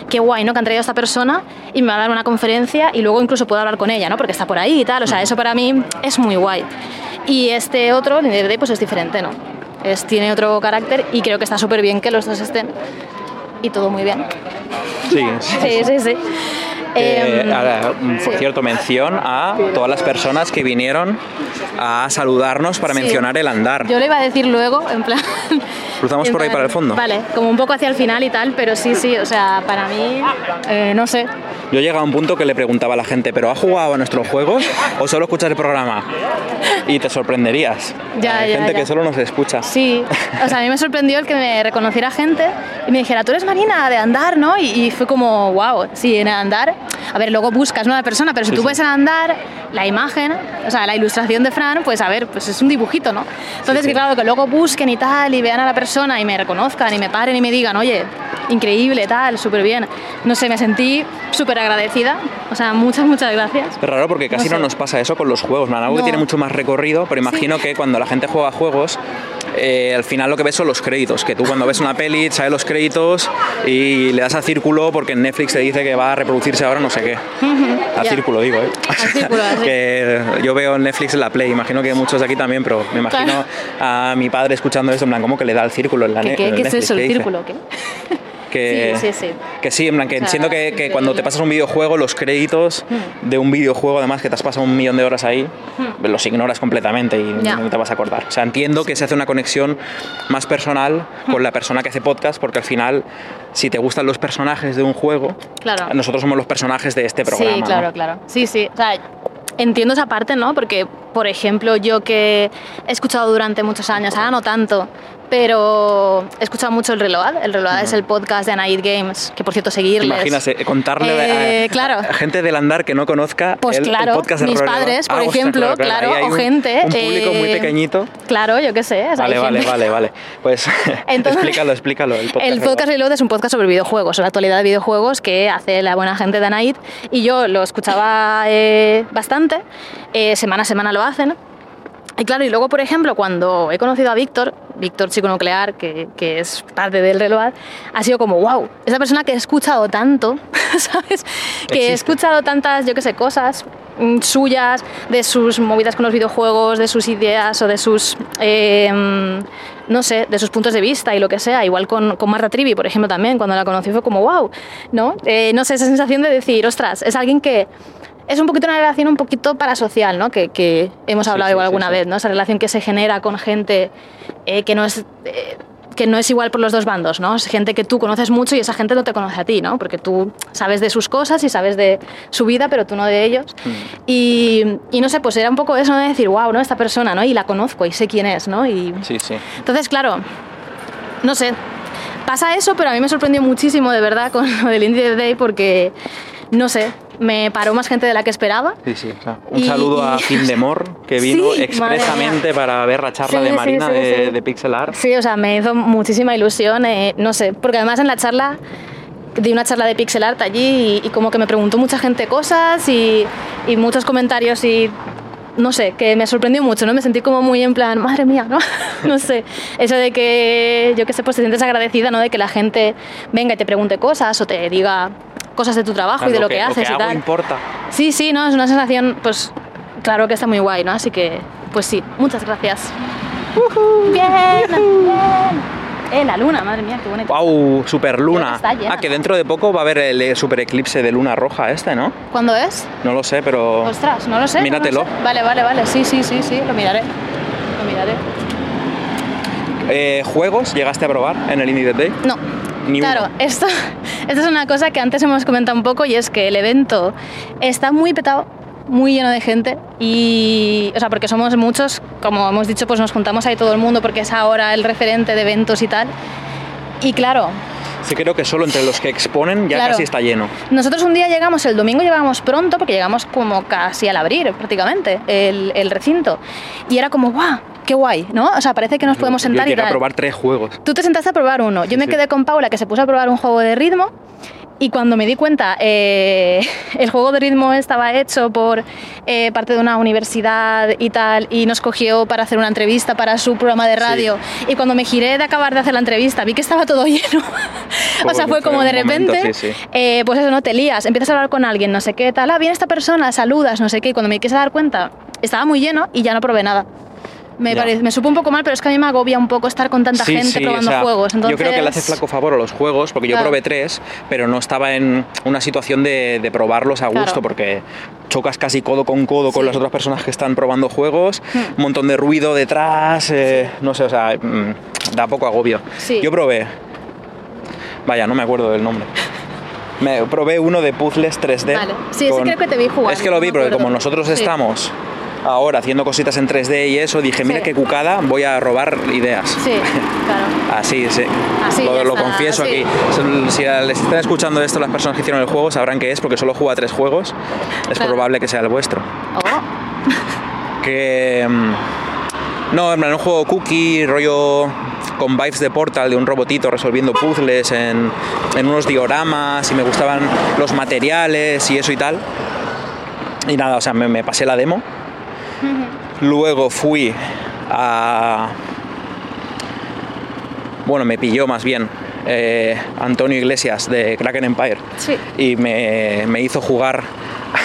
qué guay, ¿no? Que han traído a esta persona y me va a dar una conferencia y luego incluso puedo hablar con ella, ¿no? Porque está por ahí y tal. O sea, eso para mí es muy guay. Y este otro, el Day, pues es diferente, ¿no? Es, tiene otro carácter y creo que está súper bien que los dos estén. Y todo muy bien. Sí, sí. Sí, sí, Eh, mm, por cierto, mención a todas las personas que vinieron a saludarnos para Sí. mencionar el andar. Yo lo iba a decir luego, en plan. Cruzamos en por ahí plan- para el fondo. Vale, como un poco hacia el final y tal, pero sí, sí, o sea, para mí, eh, no sé. Yo llegaba a un punto que le preguntaba a la gente, ¿pero ha jugado a nuestros juegos o solo escuchas el programa? Y te sorprenderías. Ya, Hay ya, gente ya. que solo nos escucha. Sí, o sea, a mí me sorprendió el que me reconociera gente y me dijera, tú eres Marina de andar, ¿no? Y, y fue como, wow, sí, en andar. A ver, luego buscas ¿no? a la persona, pero si Sí, tú sí. ves andar la imagen, o sea, la ilustración de Fran, pues a ver, pues es un dibujito, ¿no? Entonces, Sí, que claro, que luego busquen y tal, y vean a la persona y me reconozcan y me paren y me digan, oye, increíble, tal, súper bien. No sé, me sentí súper agradecida. O sea, muchas, muchas gracias. Es raro porque casi No no, sé. nos pasa eso con los juegos, man. Algo que No. tiene mucho más recorrido, pero imagino que cuando la gente juega juegos, eh, al final lo que ves son los créditos. Que tú cuando ves una peli, sabes los créditos y le das al círculo porque en Netflix te dice que va a reproducirse ahora no sé qué. Al ya. círculo, digo, ¿eh? Al círculo, así. que yo veo en Netflix en la Play, imagino que muchos de aquí también, pero me imagino Claro. a mi padre escuchando esto, en plan, ¿cómo que le da al círculo en la ¿Qué, qué- en qué es Netflix? eso, ¿Qué el dice? círculo? ¿Qué? Que, Sí, sí, sí. que sí, en plan, que O sea, siento que, que cuando te pasas un videojuego, los créditos Hmm. de un videojuego, además que te has pasado un millón de horas ahí, los ignoras completamente y Ya. no te vas a acordar. O sea, entiendo que se hace una conexión más personal Hmm. con la persona que hace podcast, porque al final, si te gustan los personajes de un juego, Claro. nosotros somos los personajes de este programa. Sí, ¿no? claro, claro. Sí, sí. O sea, entiendo esa parte, ¿no? Porque, por ejemplo, yo que he escuchado durante muchos años, ahora no tanto, pero he escuchado mucho el Reload. El Reload es el podcast de Night Games, que por cierto seguirles. Imaginas eh, contarle a- Eh, a, claro. a gente del andar que no conozca Pues el, el claro, podcast de mis Reload. padres, por Ah, ostras, ejemplo, claro, ahí hay o un- gente, Un público muy eh, pequeñito. Claro, yo qué sé. Vale, vale, vale, vale. Pues Entonces, explícalo, explícalo. El podcast, el Reload. podcast Reload es un podcast sobre videojuegos, sobre la actualidad de videojuegos que hace la buena gente de Anaid y yo lo escuchaba eh, bastante, eh, semana a semana lo hacen. Y claro, y luego, por ejemplo, cuando he conocido a Víctor, Víctor Chico Nuclear, que, que es parte del Reload, ha sido como, wow, esa persona que he escuchado tanto, ¿sabes? Que he escuchado tantas, yo qué sé, cosas mm, suyas, de sus movidas con los videojuegos, de sus ideas o de sus, eh, no sé, de sus puntos de vista y lo que sea. Igual con, con Marta Trivi, por ejemplo, también, cuando la conocí fue como, wow, ¿no? Eh, no sé, esa sensación de decir, ostras, es alguien que es un poquito una relación un poquito parasocial, ¿no? Que, que hemos hablado sí, igual sí, alguna sí. vez, ¿no? Esa relación que se genera con gente eh, que no es... eh, que no es igual por los dos bandos, ¿no? Es gente que tú conoces mucho y esa gente no te conoce a ti, ¿no? Porque tú sabes de sus cosas y sabes de su vida, pero tú no de ellos. Mm. Y, y no sé, pues era un poco eso, ¿no? De decir, wow, ¿no? Esta persona, ¿no? Y la conozco y sé quién es, ¿no? Y Sí, sí. entonces, claro, no sé, pasa eso, pero a mí me sorprendió muchísimo, de verdad, con lo del Indie Day, porque, no sé, me paró más gente de la que esperaba. Sí, sí. o sea, un Y- saludo a Findemor, que vino Sí, expresamente para ver la charla Sí, de Marina sí, de, de Pixel Art. Sí, o sea, me hizo muchísima ilusión, eh, no sé, porque además en la charla di una charla de pixel art allí y, y como que me preguntó mucha gente cosas y, y muchos comentarios y no sé, que me sorprendió mucho, ¿no? Me sentí como muy en plan, madre mía, ¿no? no sé, eso de que, yo qué sé, pues te sientes agradecida, ¿no? De que la gente venga y te pregunte cosas o te diga cosas de tu trabajo y de lo que, haces y hago tal. importa. Sí, sí, no, es una sensación, pues claro que está muy guay, ¿no? Así que, pues sí, muchas gracias. Bien, bien. Eh, la luna, madre mía, qué bonito. ¡Wow! Super luna. que. Ah, que dentro de poco va a haber el eh, super eclipse de luna roja este, ¿no? ¿Cuándo es? No lo sé, pero. Ostras, no lo sé. no lo Míratelo. sé. Vale, vale, vale. Sí, sí, sí, sí, lo miraré. Lo miraré. Eh, ¿Juegos llegaste a probar en el Indie Day? No. Claro, esto, esto es una cosa que antes hemos comentado un poco y es que el evento está muy petado, muy lleno de gente y, o sea, porque somos muchos, como hemos dicho, pues nos juntamos ahí todo el mundo porque es ahora el referente de eventos y tal. Y claro, Sí, creo que solo entre los que exponen ya Claro. casi está lleno. nosotros un día llegamos, el domingo llegamos pronto porque llegamos como casi al abrir prácticamente el, el recinto y era como, guau, qué guay, ¿no? O sea, parece que nos podemos Yo sentar y a probar tres juegos. Tú te sentaste a probar uno. Yo me sí. quedé con Paula, que se puso a probar un juego de ritmo. Y cuando me di cuenta, eh, el juego de ritmo estaba hecho por eh, parte de una universidad y tal, y nos cogió para hacer una entrevista para su programa de radio. Y cuando me giré de acabar de hacer la entrevista, vi que estaba todo lleno. o sea, fue como de momento, repente, sí, sí. eh, pues eso, no te lías, empiezas a hablar con alguien, no sé qué, tal, ah, viene esta persona, saludas, no sé qué, y cuando me quise dar cuenta, estaba muy lleno y ya no probé nada. Me, Ya. parece, me supo un poco mal, pero es que a mí me agobia un poco estar con tanta Sí, gente sí, probando o sea, juegos. Entonces, Yo creo que le hace flaco favor a los juegos, porque yo probé tres, pero no estaba en una situación de, de probarlos a gusto, Claro. porque chocas casi codo con codo con las otras personas que están probando juegos, Hmm. un montón de ruido detrás, eh, no sé, o sea, mm, da poco agobio. Yo probé, vaya, no me acuerdo del nombre. Me probé uno de puzzles 3D. Vale. Sí, ese creo que te vi jugar, Es que lo vi, no porque como nosotros estamos ahora haciendo cositas en 3D y eso, dije, mira Sí. qué cucada, voy a robar ideas. Sí, claro. Así, sí. Así, lo, confieso así. aquí. Si les están escuchando esto las personas que hicieron el juego, sabrán qué es, porque solo juega tres juegos. Es Claro. probable que sea el vuestro. Oh, Que. mm, No, en plan, un juego cookie, rollo con vibes de Portal, de un robotito resolviendo puzzles en, en unos dioramas y me gustaban los materiales y eso y tal. Y nada, o sea, me, me pasé la demo. Luego fui a. Bueno, me pilló más bien eh, Antonio Iglesias de Kraken Empire sí. y me, me hizo jugar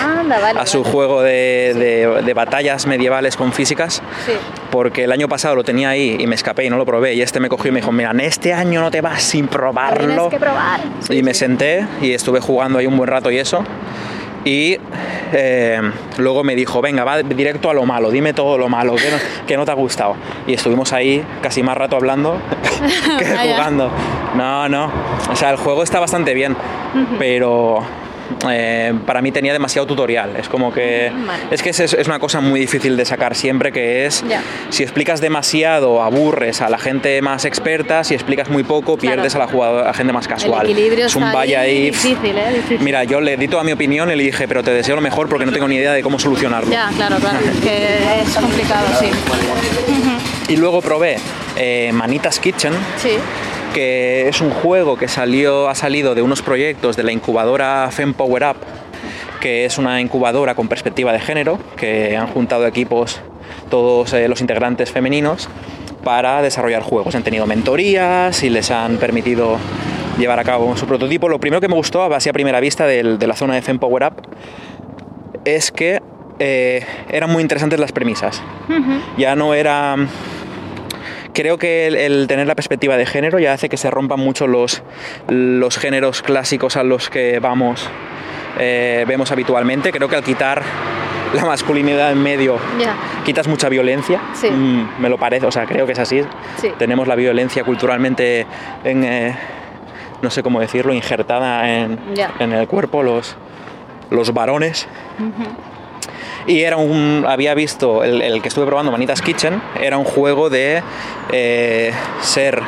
Anda, vale. a su vale. juego de, de- de batallas medievales con físicas Sí. porque el año pasado lo tenía ahí y me escapé y no lo probé y este me cogió y me dijo, mira, en este año no te vas sin probarlo. Tienes que probar. Y me senté y estuve jugando ahí un buen rato y eso. Y eh, luego me dijo, venga, va directo a lo malo, dime todo lo malo, que no, que no te ha gustado. Y estuvimos ahí casi más rato hablando que Vaya. jugando. No, no. O sea, el juego está bastante bien, pero eh, para mí tenía demasiado tutorial. Es como que. Vale. Es que es, es una cosa muy difícil de sacar siempre, que es. Ya. Si explicas demasiado, aburres a la gente más experta. Si explicas muy poco, pierdes a la, jugadora, a la gente más casual. El equilibrio es un está valle ahí. difícil, ¿eh? Difícil. Mira, yo le di toda mi opinión y le dije, pero te deseo lo mejor porque no tengo ni idea de cómo solucionarlo. Ya, claro, claro, es que es complicado, sí. Y luego probé eh, Manitas Kitchen, Sí, que es un juego que salió, ha salido de unos proyectos de la incubadora Fem Power Up, que es una incubadora con perspectiva de género, que han juntado equipos todos eh, los integrantes femeninos para desarrollar juegos. Han tenido mentorías y les han permitido llevar a cabo su prototipo. Lo primero que me gustó, así a primera vista, del- de la zona de Fem Power Up, es que eh, eran muy interesantes las premisas. Ya no era creo que el, el tener la perspectiva de género ya hace que se rompan mucho los, los géneros clásicos a los que vamos eh, vemos habitualmente. Creo que al quitar la masculinidad en medio quitas mucha violencia. Sí. Mm, me lo parece, o sea, creo que es así. Sí. Tenemos la violencia culturalmente en, eh, no sé cómo decirlo, injertada en, en el cuerpo, los, los varones. Y era un. Había visto el, el que estuve probando, Manitas Kitchen, era un juego de eh, ser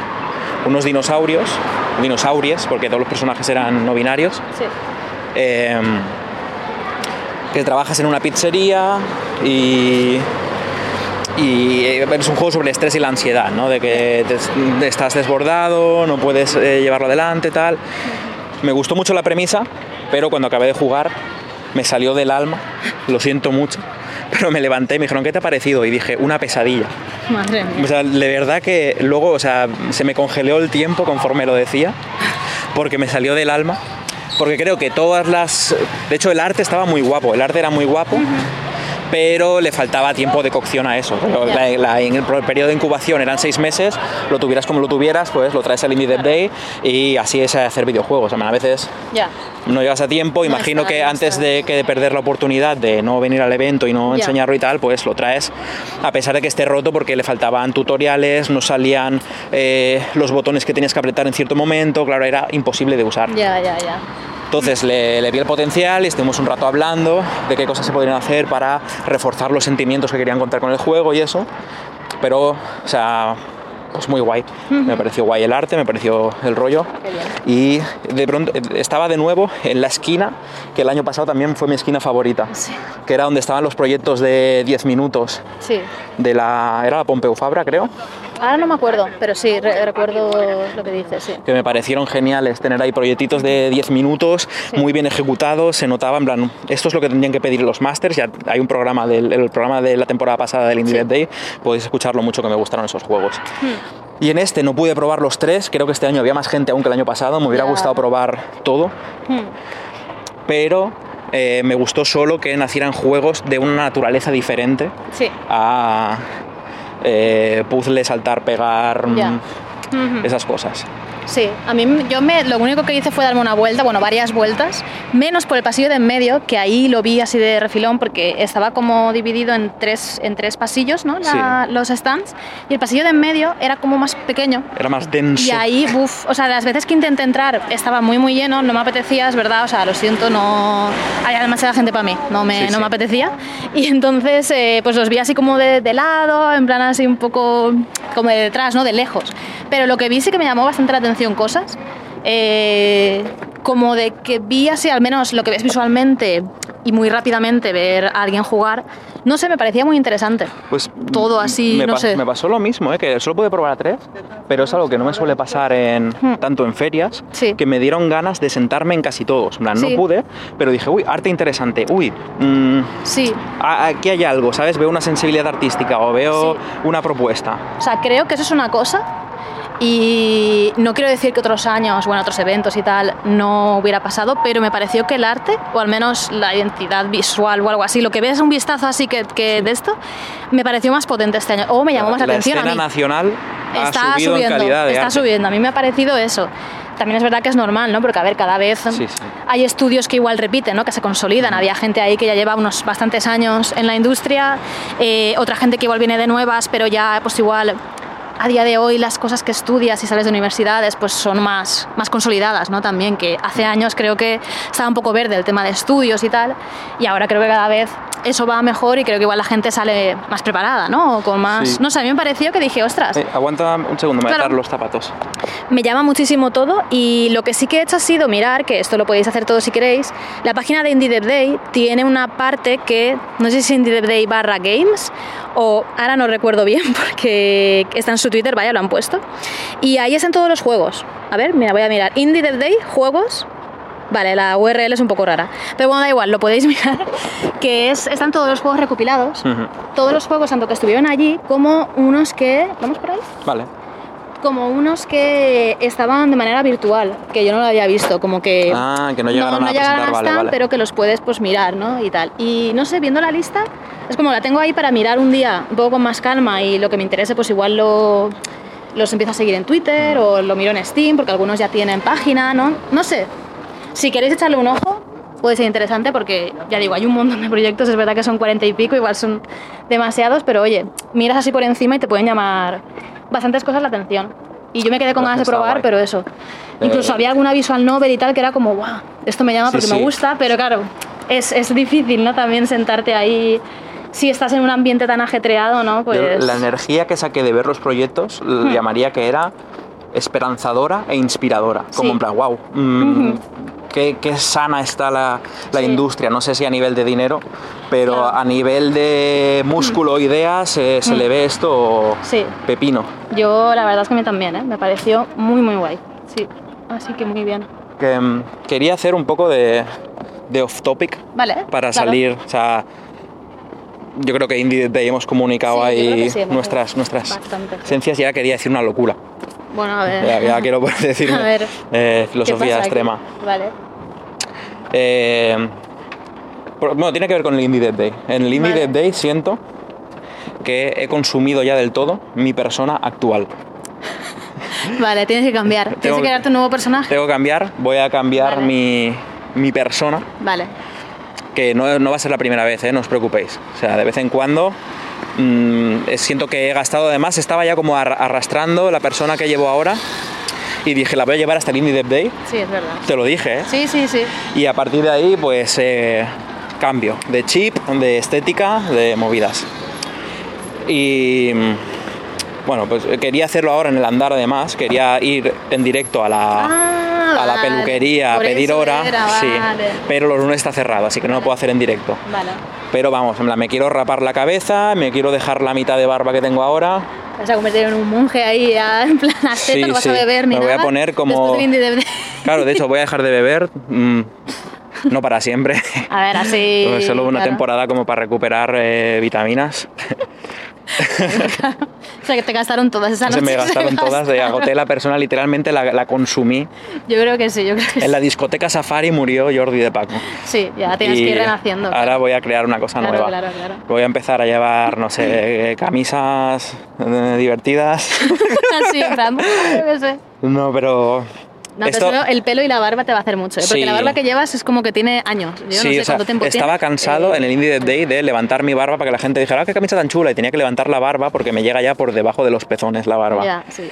unos dinosaurios, dinosaurios, porque todos los personajes eran no binarios, Sí. eh, que trabajas en una pizzería y. Y eh, es un juego sobre el estrés y la ansiedad, ¿no? De que te- estás desbordado, no puedes eh, llevarlo adelante, tal. Me gustó mucho la premisa, pero cuando acabé de jugar me salió del alma, lo siento mucho, pero me levanté y me dijeron, ¿qué te ha parecido? Y dije, una pesadilla. Madre mía. O sea, de verdad que luego, o sea, se me congeló el tiempo conforme lo decía, porque me salió del alma. Porque creo que todas las. De hecho, el arte estaba muy guapo, el arte era muy guapo, pero le faltaba tiempo de cocción a eso. La- la- en el periodo de incubación eran seis meses, lo tuvieras como lo tuvieras, pues lo traes al Indie Dev Day y así es hacer videojuegos. A veces no llegas a tiempo. No Imagino está, que no antes está. de que de perder la oportunidad de no venir al evento y no Ya. enseñarlo y tal, pues lo traes a pesar de que esté roto porque le faltaban tutoriales, no salían eh, los botones que tenías que apretar en cierto momento, claro, era imposible de usar. Ya, ya, ya. Entonces le, le vi el potencial y estuvimos un rato hablando de qué cosas se podrían hacer para reforzar los sentimientos que querían contar con el juego y eso. Pero, o sea, pues muy guay. Me pareció guay el arte, me pareció el rollo. Y de pronto estaba de nuevo en la esquina, que el año pasado también fue mi esquina favorita, Sí. que era donde estaban los proyectos de 10 minutos Sí. de la... ¿Era la Pompeu Fabra, creo? Ahora no me acuerdo, pero sí, re- recuerdo lo que dices, sí. que me parecieron geniales tener ahí proyectitos de 10 minutos muy bien ejecutados se notaba en plan esto es lo que tendrían que pedir los masters ya hay un programa del el programa de la temporada pasada del Indie Day podéis escucharlo mucho que me gustaron esos juegos y en este no pude probar los tres creo que este año había más gente aún que el año pasado me hubiera Ya. gustado probar todo Hmm. pero eh, me gustó solo que nacieran juegos de una naturaleza diferente Sí. a eh, puzzle, saltar, pegar, mm, esas cosas. Sí, a mí yo me, lo único que hice fue darme una vuelta, bueno, varias vueltas, menos por el pasillo de en medio, que ahí lo vi así de refilón porque estaba como dividido en tres, en tres pasillos, ¿no? La- Los stands, y el pasillo de en medio era como más pequeño. Era más denso. Y ahí, uff, o sea, las veces que intenté entrar estaba muy, muy lleno, no me apetecía, es verdad, o sea, lo siento, no. Había demasiada gente para mí, no me, Sí, no sí. me apetecía. Y entonces, eh, pues los vi así como de, de lado, en plan así un poco como de detrás, ¿no? De lejos. Pero lo que vi sí que me llamó bastante la atención cosas. eh, como de que vi así, al menos lo que ves visualmente y muy rápidamente ver a alguien jugar, no sé, me parecía muy interesante. Pues Todo así, me no sé. Me pasó lo mismo, ¿eh? que solo pude probar a tres, pero es algo que no me suele pasar en, Hmm. tanto en ferias, Sí. que me dieron ganas de sentarme en casi todos. En plan, Sí. no pude, pero dije, uy, arte interesante, uy, mm, Sí, aquí hay algo, ¿sabes? Veo una sensibilidad artística o veo Sí. una propuesta. O sea, creo que eso es una cosa y no quiero decir que otros años, bueno, otros eventos y tal no hubiera pasado, pero me pareció que el arte, o al menos la identidad visual o algo así, lo que ves un vistazo así que, que de esto, me pareció más potente este año, o me llamó más la, la atención a escena mí. nacional ha Está subido subiendo, en calidad de está arte. subiendo. A mí me ha parecido eso. También es verdad que es normal, ¿no? Porque, a ver, cada vez Sí, sí. hay estudios que igual repiten, ¿no? Que se consolidan. Había gente ahí que ya lleva unos bastantes años en la industria, eh, otra gente que igual viene de nuevas, pero ya, pues igual a día de hoy las cosas que estudias y sales de universidades pues son más, más consolidadas, ¿no? También que hace años creo que estaba un poco verde el tema de estudios y tal, y ahora creo que cada vez eso va mejor y creo que igual la gente sale más preparada, ¿no? O con más... Sí. No sé, a mí me pareció que dije, ostras, Eh, aguanta un segundo, me voy a Claro. dar los zapatos. me llama muchísimo todo y lo que sí que he hecho ha sido mirar, que esto lo podéis hacer todos si queréis, la página de Indie Dev Day tiene una parte que, no sé si es Indie Dev Day barra games o ahora no recuerdo bien porque está en su Twitter, vaya, lo han puesto. Y ahí están todos los juegos. A ver, mira, voy a mirar. Indie Dev Day, juegos. Vale, la URL es un poco rara. Pero bueno, da igual, lo podéis mirar. Que es, están todos los juegos recopilados. Todos los juegos, tanto que estuvieron allí, como unos que... ¿Vamos por ahí? Vale. como unos que estaban de manera virtual, que yo no lo había visto, como que Ah, que no llegaron a llegaron presentar, vale, stand, vale. pero que los puedes pues mirar, ¿no? Y tal. Y no sé, viendo la lista, es como la tengo ahí para mirar un día un poco con más calma y lo que me interese pues igual lo los empiezo a seguir en Twitter o lo miro en Steam porque algunos ya tienen página, ¿no? No sé. Si queréis echarle un ojo, puede ser interesante porque, ya digo, hay un montón de proyectos, es verdad que son cuarenta y pico, igual son demasiados, pero oye, miras así por encima y te pueden llamar bastantes cosas la atención. Y yo me quedé con ganas de probar, guay. pero eso. Incluso Eh, había alguna visual novel y tal que era como, wow, esto me llama Sí, porque sí. me gusta, pero claro, es, es difícil, ¿no? También sentarte ahí, si estás en un ambiente tan ajetreado, ¿no? Pues... La energía que saqué de ver los proyectos Hmm. llamaría que era esperanzadora e inspiradora. Como Sí. en plan, wow, qué, qué sana está la, la Sí. industria. No sé si a nivel de dinero, pero Claro. A nivel de músculo, ideas, eh, se le ve esto Sí. pepino. Yo la verdad es que a mí también, ¿eh? Me pareció muy, muy guay. Sí, así que muy bien. Que, mm, quería hacer un poco de, de off topic Vale. para claro. salir, o sea, yo creo que Indie Day hemos comunicado Sí, ahí que sí, hemos nuestras, nuestras bastante. esencias y ya quería decir una locura. Bueno, a ver. Ya, ya quiero ver, eh, ¿Qué filosofía aquí? extrema. Vale. Eh, bueno, tiene que ver con el Indie Dead Day. En el Indie Vale. Dead Day siento que he consumido ya del todo mi persona actual. Vale, tienes que cambiar. Tengo Tienes que crearte un nuevo personaje. Tengo que cambiar, voy a cambiar Vale. mi, mi persona, Vale. que no, no va a ser la primera vez, ¿eh? no os preocupéis. O sea, de vez en cuando mm, siento que he gastado, además estaba ya como arra- arrastrando la persona que llevo ahora y dije, la voy a llevar hasta el Indie Dead Day. Sí, es verdad. Te lo dije, ¿eh? Sí, sí, sí. Y a partir de ahí, pues eh, cambio de chip, de estética, de movidas. Y mm, bueno, pues quería hacerlo ahora en el andar además, quería ir en directo a la, Ah, a la vale. peluquería a pedir hora. era, sí, vale. pero los lunes está cerrado, así que no lo puedo hacer en directo. Vale. Pero vamos, me quiero rapar la cabeza, me quiero dejar la mitad de barba que tengo ahora. Vas a convertir en un monje ahí, ya, en plan Sí, no vas sí. a beber ni Me voy a poner como-. Claro, de hecho voy a dejar de beber, mm, no para siempre. A ver, así. Solo una claro. temporada como para recuperar eh, vitaminas. O sea, que te gastaron todas esas Se noches. me gastaron todas, gastaron. agoté la persona, literalmente la, la consumí. Yo creo que sí, yo creo que En la discoteca Safari murió Jordi de Paco. Sí, ya tienes que ir renaciendo. ahora voy a crear una cosa Claro, nueva. claro, claro. Voy a empezar a llevar, no sé, eh, camisas eh, divertidas. Así, en plan, yo qué sé. No, pero... No, esto- pero el pelo y la barba te va a hacer mucho, ¿eh? porque Sí. la barba que llevas es como que tiene años. Yo sí, no sé o sea, cuánto tiempo estaba tiene. cansado Eh, en el Indie Day de levantar mi barba para que la gente dijera, ah, qué camisa tan chula, y tenía que levantar la barba porque me llega ya por debajo de los pezones la barba. Ya, sí.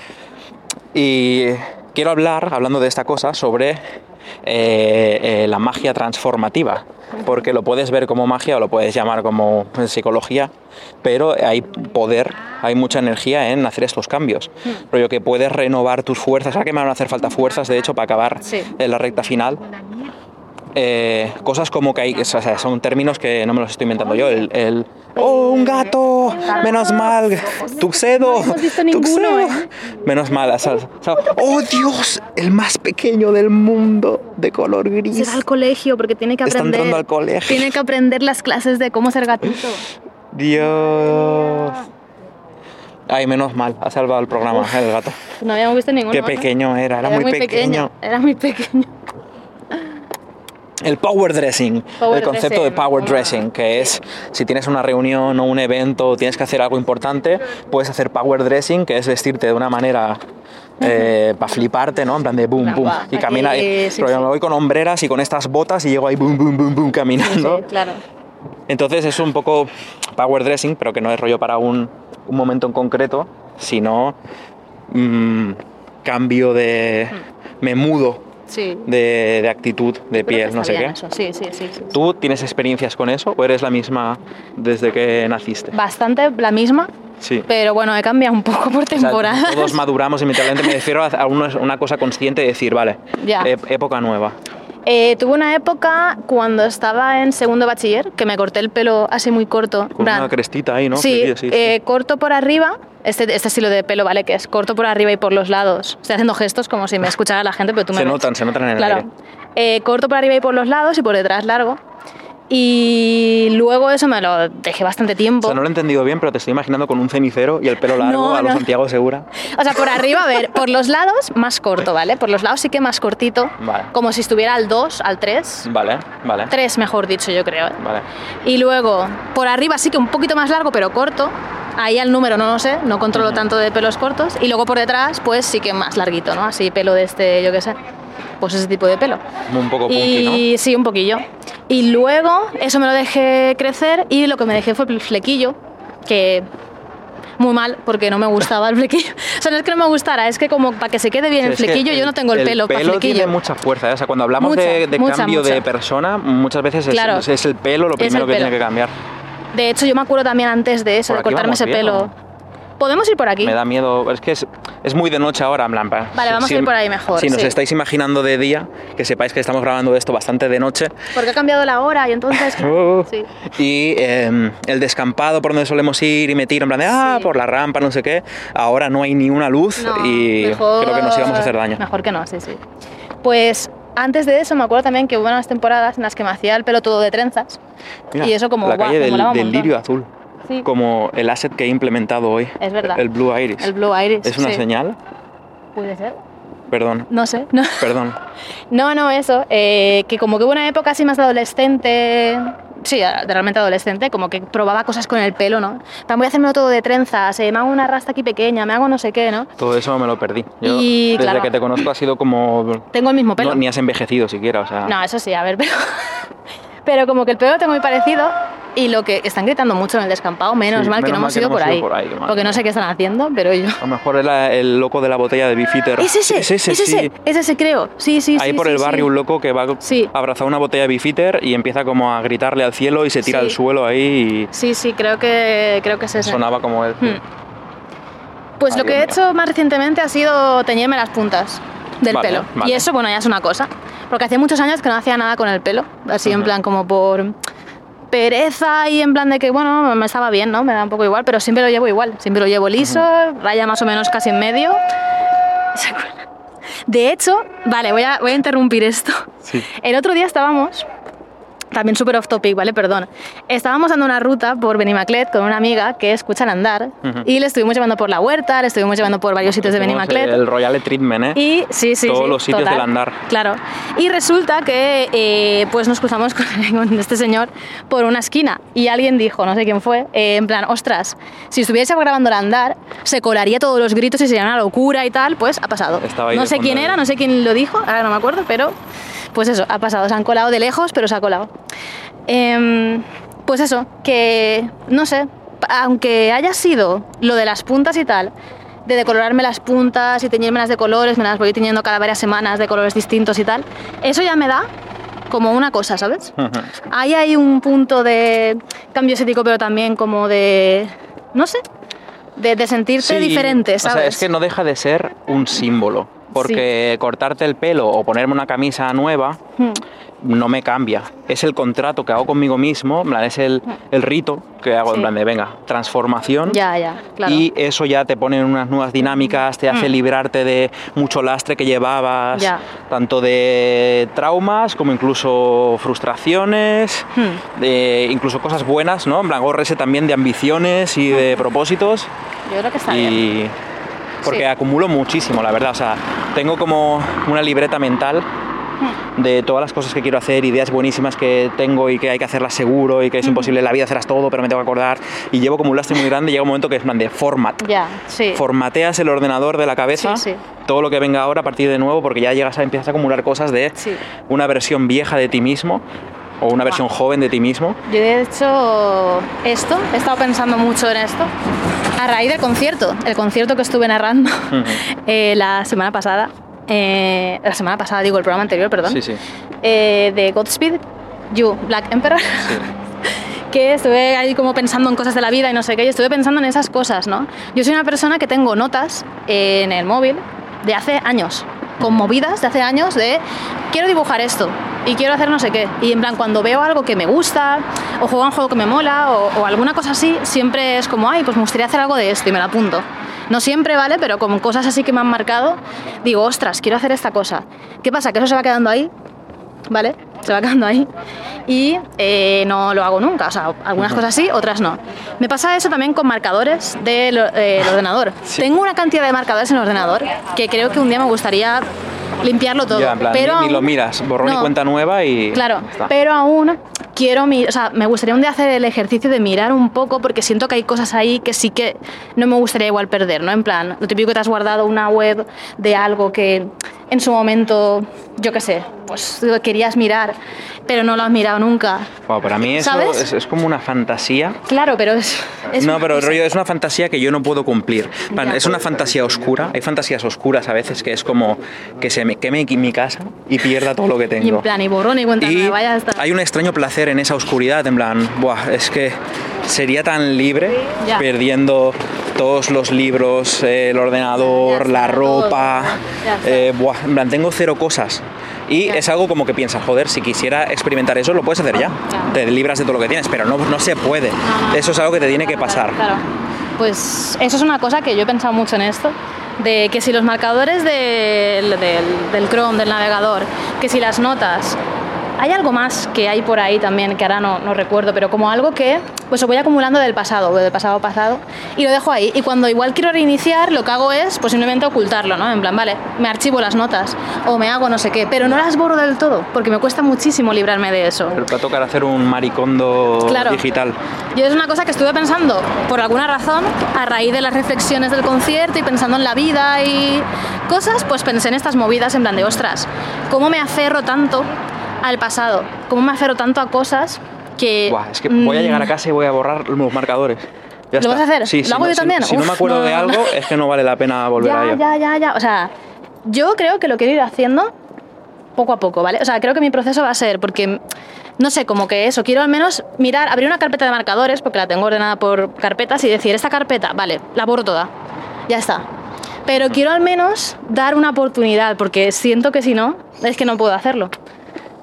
Y quiero hablar, hablando de esta cosa, sobre eh, eh, la magia transformativa. Porque lo puedes ver como magia o lo puedes llamar como psicología, pero hay poder, hay mucha energía en hacer estos cambios. Hmm. Rollo que puedes renovar tus fuerzas. Ahora que me van a hacer falta fuerzas, de hecho, para acabar Sí. en la recta final. Eh, cosas como que hay, o sea, son términos que no me los estoy inventando yo. El, el, ¡Oh, un gato! Menos mal. ¡Tuxedo! No hemos visto ninguno, ¡Tuxedo! ¿eh? Menos mal. sea, ¡Oh, Dios! El más pequeño del mundo, de color Se gris. va al colegio porque tiene que Está aprender. entrando al colegio. Tiene que aprender las clases de cómo ser gatito. Dios. Ay, menos mal. Ha salvado el programa, el gato. No habíamos visto ninguno. Qué pequeño era, era, muy, pequeño. Era muy pequeño. El power dressing, Power el concepto dressing, de power dressing, que es si tienes una reunión o un evento o tienes que hacer algo importante, puedes hacer power dressing, que es vestirte de una manera para fliparte, ¿no? En plan de boom, boom. Y aquí, camina, y- sí, rollo, sí. me voy con hombreras y con estas botas y llego ahí boom, boom, boom, boom, caminando. Sí, claro. Entonces es un poco power dressing, pero que no es rollo para un un momento en concreto, sino mm, cambio de... me mudo Sí. de, de actitud, de piel, no sé qué. eso, Sí, sí, sí, sí. ¿Tú tienes experiencias con eso o eres la misma desde que naciste? Bastante la misma, Sí. pero bueno, he cambiado un poco por O sea, temporada. todos maduramos inmediatamente, me refiero a una, cosa consciente de decir, vale, Ya. época nueva. Eh, tuve una época cuando estaba en segundo bachiller que me corté el pelo así muy corto. Con una crestita ahí, ¿no? Sí, Sí, sí, sí. eh, corto por arriba, este, este estilo de pelo, ¿vale? Que es corto por arriba y por los lados. Estoy haciendo gestos como si me escuchara la gente, pero tú me Se ves. notan, se notan en el Claro. aire. Eh, corto por arriba y por los lados y por detrás largo. Y luego eso me lo dejé bastante O tiempo. sea, no lo he entendido bien, pero te estoy imaginando con un cenicero y el pelo largo No, a los no. Santiago Segura. O sea, por arriba, a ver, por los lados más corto, ¿vale? Por los lados sí que más cortito. Vale. Como si estuviera al 2, al 3. Vale, vale. 3, mejor dicho, yo creo. ¿eh? Vale. Y luego, por arriba sí que un poquito más largo, pero corto. Ahí al número no lo sé, no controlo tanto de pelos cortos. Y luego por detrás, pues sí que más larguito, ¿no? Así pelo de este, yo qué sé. Pues ese tipo de pelo. Un poco punky, Y sí, un poquillo. Y luego eso me lo dejé crecer y lo que me dejé fue el flequillo, que muy mal porque no me gustaba el flequillo. O sea, no es que no me gustara, es que como para que se quede bien ¿no? el flequillo, yo no tengo el, pelo para El pelo flequillo. tiene mucha fuerza, ¿eh? o sea, cuando hablamos Mucha, de, de mucha, cambio de mucha. persona, muchas veces es, Claro. es el pelo lo primero que pelo. tiene que cambiar. De hecho, yo me acuerdo también antes de eso, Por de cortarme ese bien, pelo. ¿no? ¿Podemos ir por aquí? Me da miedo, es que es, es muy de noche ahora, en plan. Vale, vamos a ir por ahí mejor, Si nos sí. estáis imaginando de día, que sepáis que estamos grabando esto bastante de noche. Porque ha cambiado la hora y entonces... Uh, Sí. Y eh, el descampado por donde solemos ir y me tiro en plan de, ah, Sí. por la rampa, no sé qué. Ahora no hay ni una luz No, y mejor- creo que nos íbamos a hacer daño. Mejor que no, sí, sí. Pues antes de eso me acuerdo también que hubo unas temporadas en las que me hacía el pelo todo de trenzas. Mira, y eso como la guau, calle del, del lirio azul. Sí. Como el asset que he implementado hoy. Es verdad. El Blue Iris. El Blue Iris. ¿Es una sí. señal? Puede ser. Perdón. No sé. No, Perdón. no, no, eso. eh, que como que hubo una época así más adolescente. Sí, realmente adolescente, como que probaba cosas con el pelo, ¿no? Plan, voy a hacérmelo todo de trenzas, eh, me hago una rasta aquí pequeña, me hago no sé qué, ¿no? Todo eso me lo perdí. Yo, Y, desde claro. que te conozco ha sido como... Tengo el mismo pelo. No, ni has envejecido siquiera, o sea... No, eso sí, a ver, pero. Pero como que el pelo lo tengo muy parecido y lo que están gritando mucho en el descampado, menos Sí, mal que menos no hemos que ido no por hemos ido por ahí, mal. porque no sé qué están haciendo, pero yo. A lo mejor era el loco de la botella de Bifitter. Es ese, Es ese, es sí. ese, es ese creo. Sí, sí, Ahí sí, por sí, el sí. barrio un loco que va Sí. a abrazar una botella de Bifitter y empieza como a gritarle al cielo y se tira Sí. al suelo ahí Sí, sí, creo que, creo que es y ese. sonaba como él. Hmm. Pues Ay, lo que he mío. hecho más recientemente ha sido teñirme las puntas del Vale, pelo. vale. Y eso, bueno, ya es una cosa. Porque hacía muchos años que no hacía nada con el pelo. Así en plan como por pereza y en plan de que, bueno, me estaba bien, ¿no? Me da un poco igual, pero siempre lo llevo igual. Siempre lo llevo liso, raya más o menos casi en medio. De hecho, vale, voy a, voy a interrumpir esto. Sí. El otro día estábamos, también súper off topic, ¿vale? Perdón. Estábamos dando una ruta por Benimaclet con una amiga que escucha andar Ujú. y le estuvimos llevando por la huerta, le estuvimos llevando por varios sitios de Benimaclet. El Royal Treatment, ¿eh? Y sí, sí, Todos sí, los sitios total, del andar. Claro. Y resulta que eh, pues nos cruzamos con, con este señor por una esquina y alguien dijo, no sé quién fue, eh, en plan, ostras, si estuviese grabando el andar, se colaría todos los gritos y sería una locura y tal, pues ha pasado. Estaba ahí no sé quién era, no sé quién lo dijo, ahora no me acuerdo, pero pues eso, ha pasado. Se han colado de lejos, pero se ha colado. Em, pues eso, que no sé, aunque haya sido lo de las puntas y tal, de decolorarme las puntas y teñírmelas de colores, me las voy teñiendo cada varias semanas de colores distintos y tal, eso ya me da como una cosa, ¿sabes? Ahí hay un punto de cambio estético, pero también como de, no sé, de, de sentirte Sí, diferente, O ¿sabes? sea, es que no deja de ser un símbolo. Porque cortarte el pelo o ponerme una camisa nueva Hmm. No me cambia. Es el contrato que hago conmigo mismo, en plan, es el, el rito que hago Sí. en plan de, venga, transformación. Ya, ya, claro. Y eso ya te pone en unas nuevas dinámicas, te hace Mm. librarte de mucho lastre que llevabas, Ya. tanto de traumas como incluso frustraciones, Hmm. de incluso cosas buenas, ¿no? En plan, ese también de ambiciones y de propósitos. Yo creo que está bien. Y porque Sí. acumulo muchísimo, la verdad. O sea, tengo como una libreta mental de todas las cosas que quiero hacer, ideas buenísimas que tengo y que hay que hacerlas seguro y que es imposible en la vida hacerlas todo, pero me tengo que acordar. Y llevo como un lastre muy grande y llega un momento que es plan de format. Ya, sí. Formateas el ordenador de la cabeza, Sí, sí. todo lo que venga ahora a partir de nuevo, porque ya llegas a empiezas a acumular cosas de una versión vieja de ti mismo O una versión joven de ti mismo. Yo de hecho esto, he estado pensando mucho en esto a raíz del concierto, el concierto que estuve narrando eh, la semana pasada. Eh, la semana pasada, digo, el programa anterior, perdón. Sí, sí. eh, de Godspeed, You, Black Emperor. que estuve ahí como pensando en cosas de la vida y no sé qué, y estuve pensando en esas cosas, ¿no? Yo soy una persona que tengo notas en el móvil de hace años, con movidas de hace años de quiero dibujar esto y quiero hacer no sé qué. Y en plan, cuando veo algo que me gusta, o juego un juego que me mola, o, alguna cosa así, siempre es como, ay, pues me gustaría hacer algo de esto y me lo apunto. No siempre, ¿vale? Pero como cosas así que me han marcado, digo, ostras, quiero hacer esta cosa. ¿Qué pasa? Que eso se va quedando ahí ¿vale? Se va quedando ahí. Y eh, no lo hago nunca. O sea, algunas cosas sí, otras no. Me pasa eso también con marcadores del eh, ordenador. Tengo una cantidad de marcadores en el ordenador que creo que un día me gustaría limpiarlo todo. Ya, en plan, pero ni, ni lo miras, borrón y No. cuenta nueva y. Claro, está. pero aún quiero o sea, me gustaría un día hacer el ejercicio de mirar un poco porque siento que hay cosas ahí que sí que no me gustaría igual perder, ¿no? En plan, lo típico que te has guardado una web de algo que en su momento, yo qué sé, pues querías mirar, pero no lo has mirado nunca. Wow, para mí eso ¿Sabes? es, es como una fantasía. Claro, pero es, es no, pero rollo, es una fantasía que yo no puedo cumplir. Ya. Es una fantasía oscura. Hay fantasías oscuras a veces que es como que se me queme mi casa y pierda todo lo que tengo. y en plan y borrón y cuenta Y nueva, ya está. hay un extraño placer en esa oscuridad, en plan, buah, es que sería tan libre Ya. perdiendo todos los libros, eh, el ordenador, la ropa. eh, buah, en plan, tengo cero cosas. Y es algo como que piensas, joder, si quisiera experimentar eso, lo puedes hacer ya. Claro. Te libras de todo lo que tienes, pero no, no se puede. No. Eso es algo que te tiene que pasar. Claro. Pues eso es una cosa que yo he pensado mucho en esto, de que si los marcadores del, del, del Chrome, del navegador, que si las notas, hay algo más que hay por ahí también, que ahora no, no recuerdo, pero como algo que pues lo voy acumulando del pasado, del pasado pasado, y lo dejo ahí. Y cuando igual quiero reiniciar, lo que hago es pues simplemente ocultarlo, ¿no? En plan, vale, me archivo las notas o me hago no sé qué, pero no las borro del todo, porque me cuesta muchísimo librarme de eso. Pero te va a tocar hacer un maricondo Claro. digital. Yo es una cosa que estuve pensando por alguna razón a raíz de las reflexiones del concierto y pensando en la vida y cosas, pues pensé en estas movidas en plan de ostras, ¿cómo me aferro tanto al pasado? ¿Cómo me aferro tanto a cosas que... Buah, es que voy a mm, llegar a casa y voy a borrar los marcadores. Ya ¿Lo vas a hacer? Sí, ¿Lo si hago no- yo también? Si, no Uf, me acuerdo no, de no, algo, no. es que no vale la pena volver a Ya, ello. ya, ya, ya. O sea, yo creo que lo quiero ir haciendo poco a poco, ¿vale? O sea, creo que mi proceso va a ser porque, no sé, como que eso, quiero al menos mirar, abrir una carpeta de marcadores, porque la tengo ordenada por carpetas, y decir, esta carpeta, vale, la borro toda, ya está. Pero quiero al menos dar una oportunidad, porque siento que si no, es que no puedo hacerlo.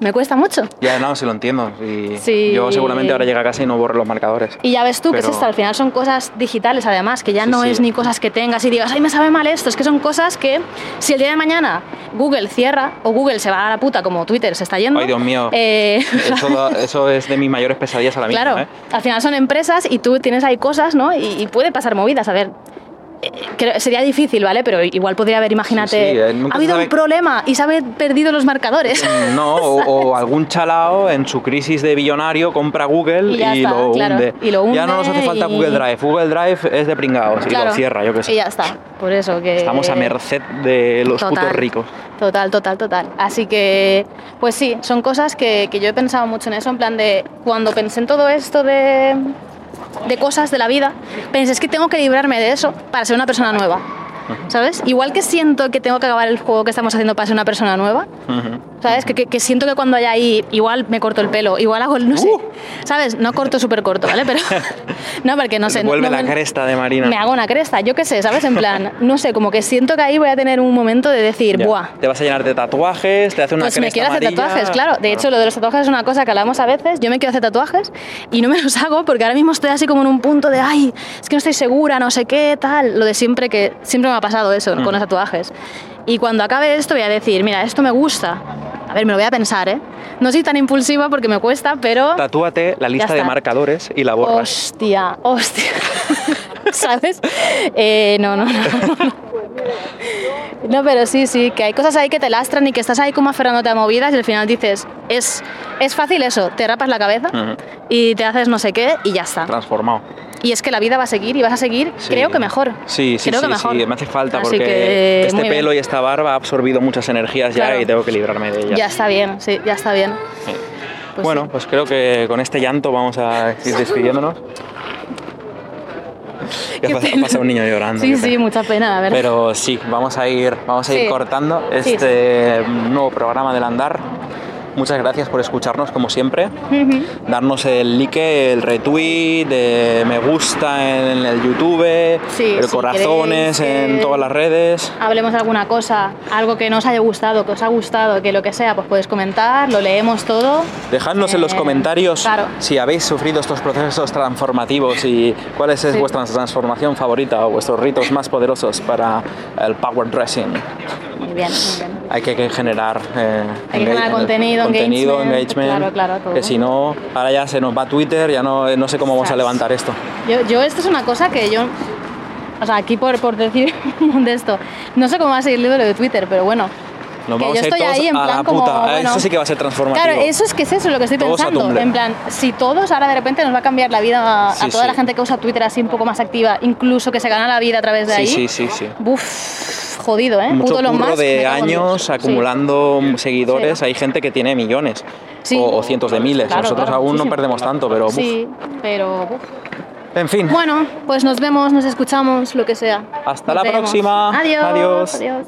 Me cuesta mucho. Ya, no, se lo entiendo. Y Sí. Yo seguramente ahora llegue a casa y no borre los marcadores. Y ya ves tú que es Pero- esto, al final son cosas digitales además, que ya Sí, no sí. es ni cosas que tengas y digas, ay, me sabe mal esto, es que son cosas que si el día de mañana Google cierra o Google se va a la puta como Twitter se está yendo. Ay, Dios mío. eh, Eso, eso es de mis mayores pesadillas a la misma. claro, ¿eh? al final son empresas y tú tienes ahí cosas, ¿no? Y, y puede pasar movidas, a ver. Sería difícil, ¿vale? Pero igual podría haber, imagínate, Sí, sí, eh, ha habido sabe- un problema y se han perdido los marcadores. No, o, o algún chalao en su crisis de billonario compra Google Y y, ya está, lo, claro. hunde. Y lo Ya no nos hace falta y- Google Drive. Google Drive es de pringados y lo cierra, yo qué sé. Y ya está, por eso que... Estamos a merced de los Total. putos ricos. Total, total, total. Así que, pues sí, son cosas que, que yo he pensado mucho en eso, en plan de cuando pensé en todo esto de, de cosas de la vida, pensé, es que tengo que librarme de eso para ser una persona nueva. ¿Sabes? Igual que siento que tengo que acabar el juego que estamos haciendo para ser una persona nueva. ¿sabes? Que, que- que siento que cuando haya ahí, igual me corto el pelo, igual hago el, no sé, Uh. ¿sabes? No corto súper corto, ¿vale? Pero, no, porque no sé. Vuelve no la me- cresta de Marina. Me hago una cresta, yo qué sé, ¿sabes? En plan, no sé, como que siento que ahí voy a tener un momento de decir, Ya. ¡buah! Te vas a llenar de tatuajes, te hace una Pues me cresta quiero hacer amarilla. tatuajes, claro. De hecho, lo de los tatuajes es una cosa que hablamos a veces. Yo me quiero hacer tatuajes y no me los hago porque ahora mismo estoy así como en un punto de, ay, es que no estoy segura, no sé qué, tal. Lo de siempre que siempre me ha pasado eso Mm. con los tatuajes. Y cuando acabe esto voy a decir, mira, esto me gusta. A ver, me lo voy a pensar, ¿eh? No soy tan impulsiva porque me cuesta, pero... Tatúate la lista de marcadores y la borras. Hostia, hostia. ¿Sabes? Eh, no, no, no, no. Pero sí, sí, que hay cosas ahí que te lastran y que estás ahí como aferrándote a movidas y al final dices, es, es fácil eso, te rapas la cabeza Ujú. y te haces no sé qué y ya está. Transformado. Y es que la vida va a seguir y vas a seguir, Sí. creo que mejor. Sí, sí, creo sí, que mejor. sí, me hace falta Así porque que, este muy bien. pelo y esta barba ha absorbido muchas energías ya Claro. y tengo que librarme de ellas. Ya está bien, sí, ya está bien. Sí. Pues bueno, sí. pues creo que con este llanto vamos a ir despidiéndonos. Ya Qué pasa, pasa un niño llorando. Sí, sí, mucha pena, la verdad. Pero sí, vamos a ir, vamos a ir Sí. cortando Sí, este nuevo programa del andar. Muchas gracias por escucharnos como siempre. Darnos el like, el retweet, de me gusta en el YouTube, Sí, el si corazones en todas las redes. Hablemos de alguna cosa, algo que no os haya gustado, que os ha gustado, que lo que sea, pues podéis comentar, lo leemos todo. Dejadnos en los Eh, comentarios claro. si habéis sufrido estos procesos transformativos y cuál es Sí. vuestra transformación favorita o vuestros ritos más poderosos para el power dressing. Muy bien, muy bien. Hay que, que generar, eh, Hay que generar enga- contenido, contenido, engagement, engagement, claro, claro, todo. que si no, ahora ya se nos va Twitter, ya no, no sé cómo vamos a levantar esto. Yo, yo esto es una cosa que yo, o sea, aquí por, por decir de esto, no sé cómo va a seguir el libro de Twitter, pero bueno. Nos que vamos yo a ir estoy todos ahí en a plan la como, puta. bueno, Eso sí que va a ser transformativo. Claro, eso es que es eso lo que estoy Todos pensando. En plan, si todos ahora de repente nos va a cambiar la vida a, Sí, a toda sí. la gente que usa Twitter así un poco más activa, incluso que se gana la vida a través de ahí. sí, sí, sí. Buf, jodido, ¿eh? Mucho curro me de años acumulando seguidores. Hay gente que tiene millones o, o cientos de miles. Claro, Nosotros claro, aún no perdemos tanto, pero buf. Sí, pero. en fin. Bueno, pues nos vemos, nos escuchamos, lo que sea. Hasta Nos la vemos. próxima. Adiós. Adiós. Adiós.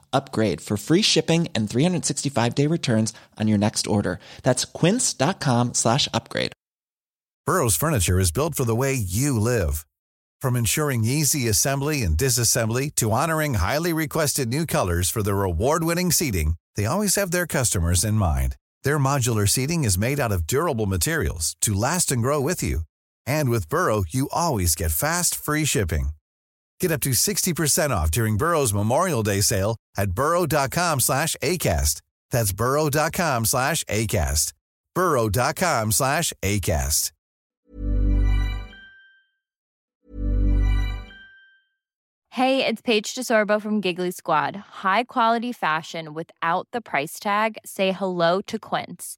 upgrade for free shipping and 365 day returns on your next order. That's quince.com slash upgrade. Burrow's furniture is built for the way you live. From ensuring easy assembly and disassembly to honoring highly requested new colors for their award-winning seating, they always have their customers in mind. Their modular seating is made out of durable materials to last and grow with you. And with Burrow, you always get fast, free shipping. Get up to 60% off during Burrow's Memorial Day sale at burrow.com slash ACAST. That's burrow.com slash ACAST. burrow.com slash ACAST. Hey, it's Paige DeSorbo from Giggly Squad. High quality fashion without the price tag. Say hello to Quince.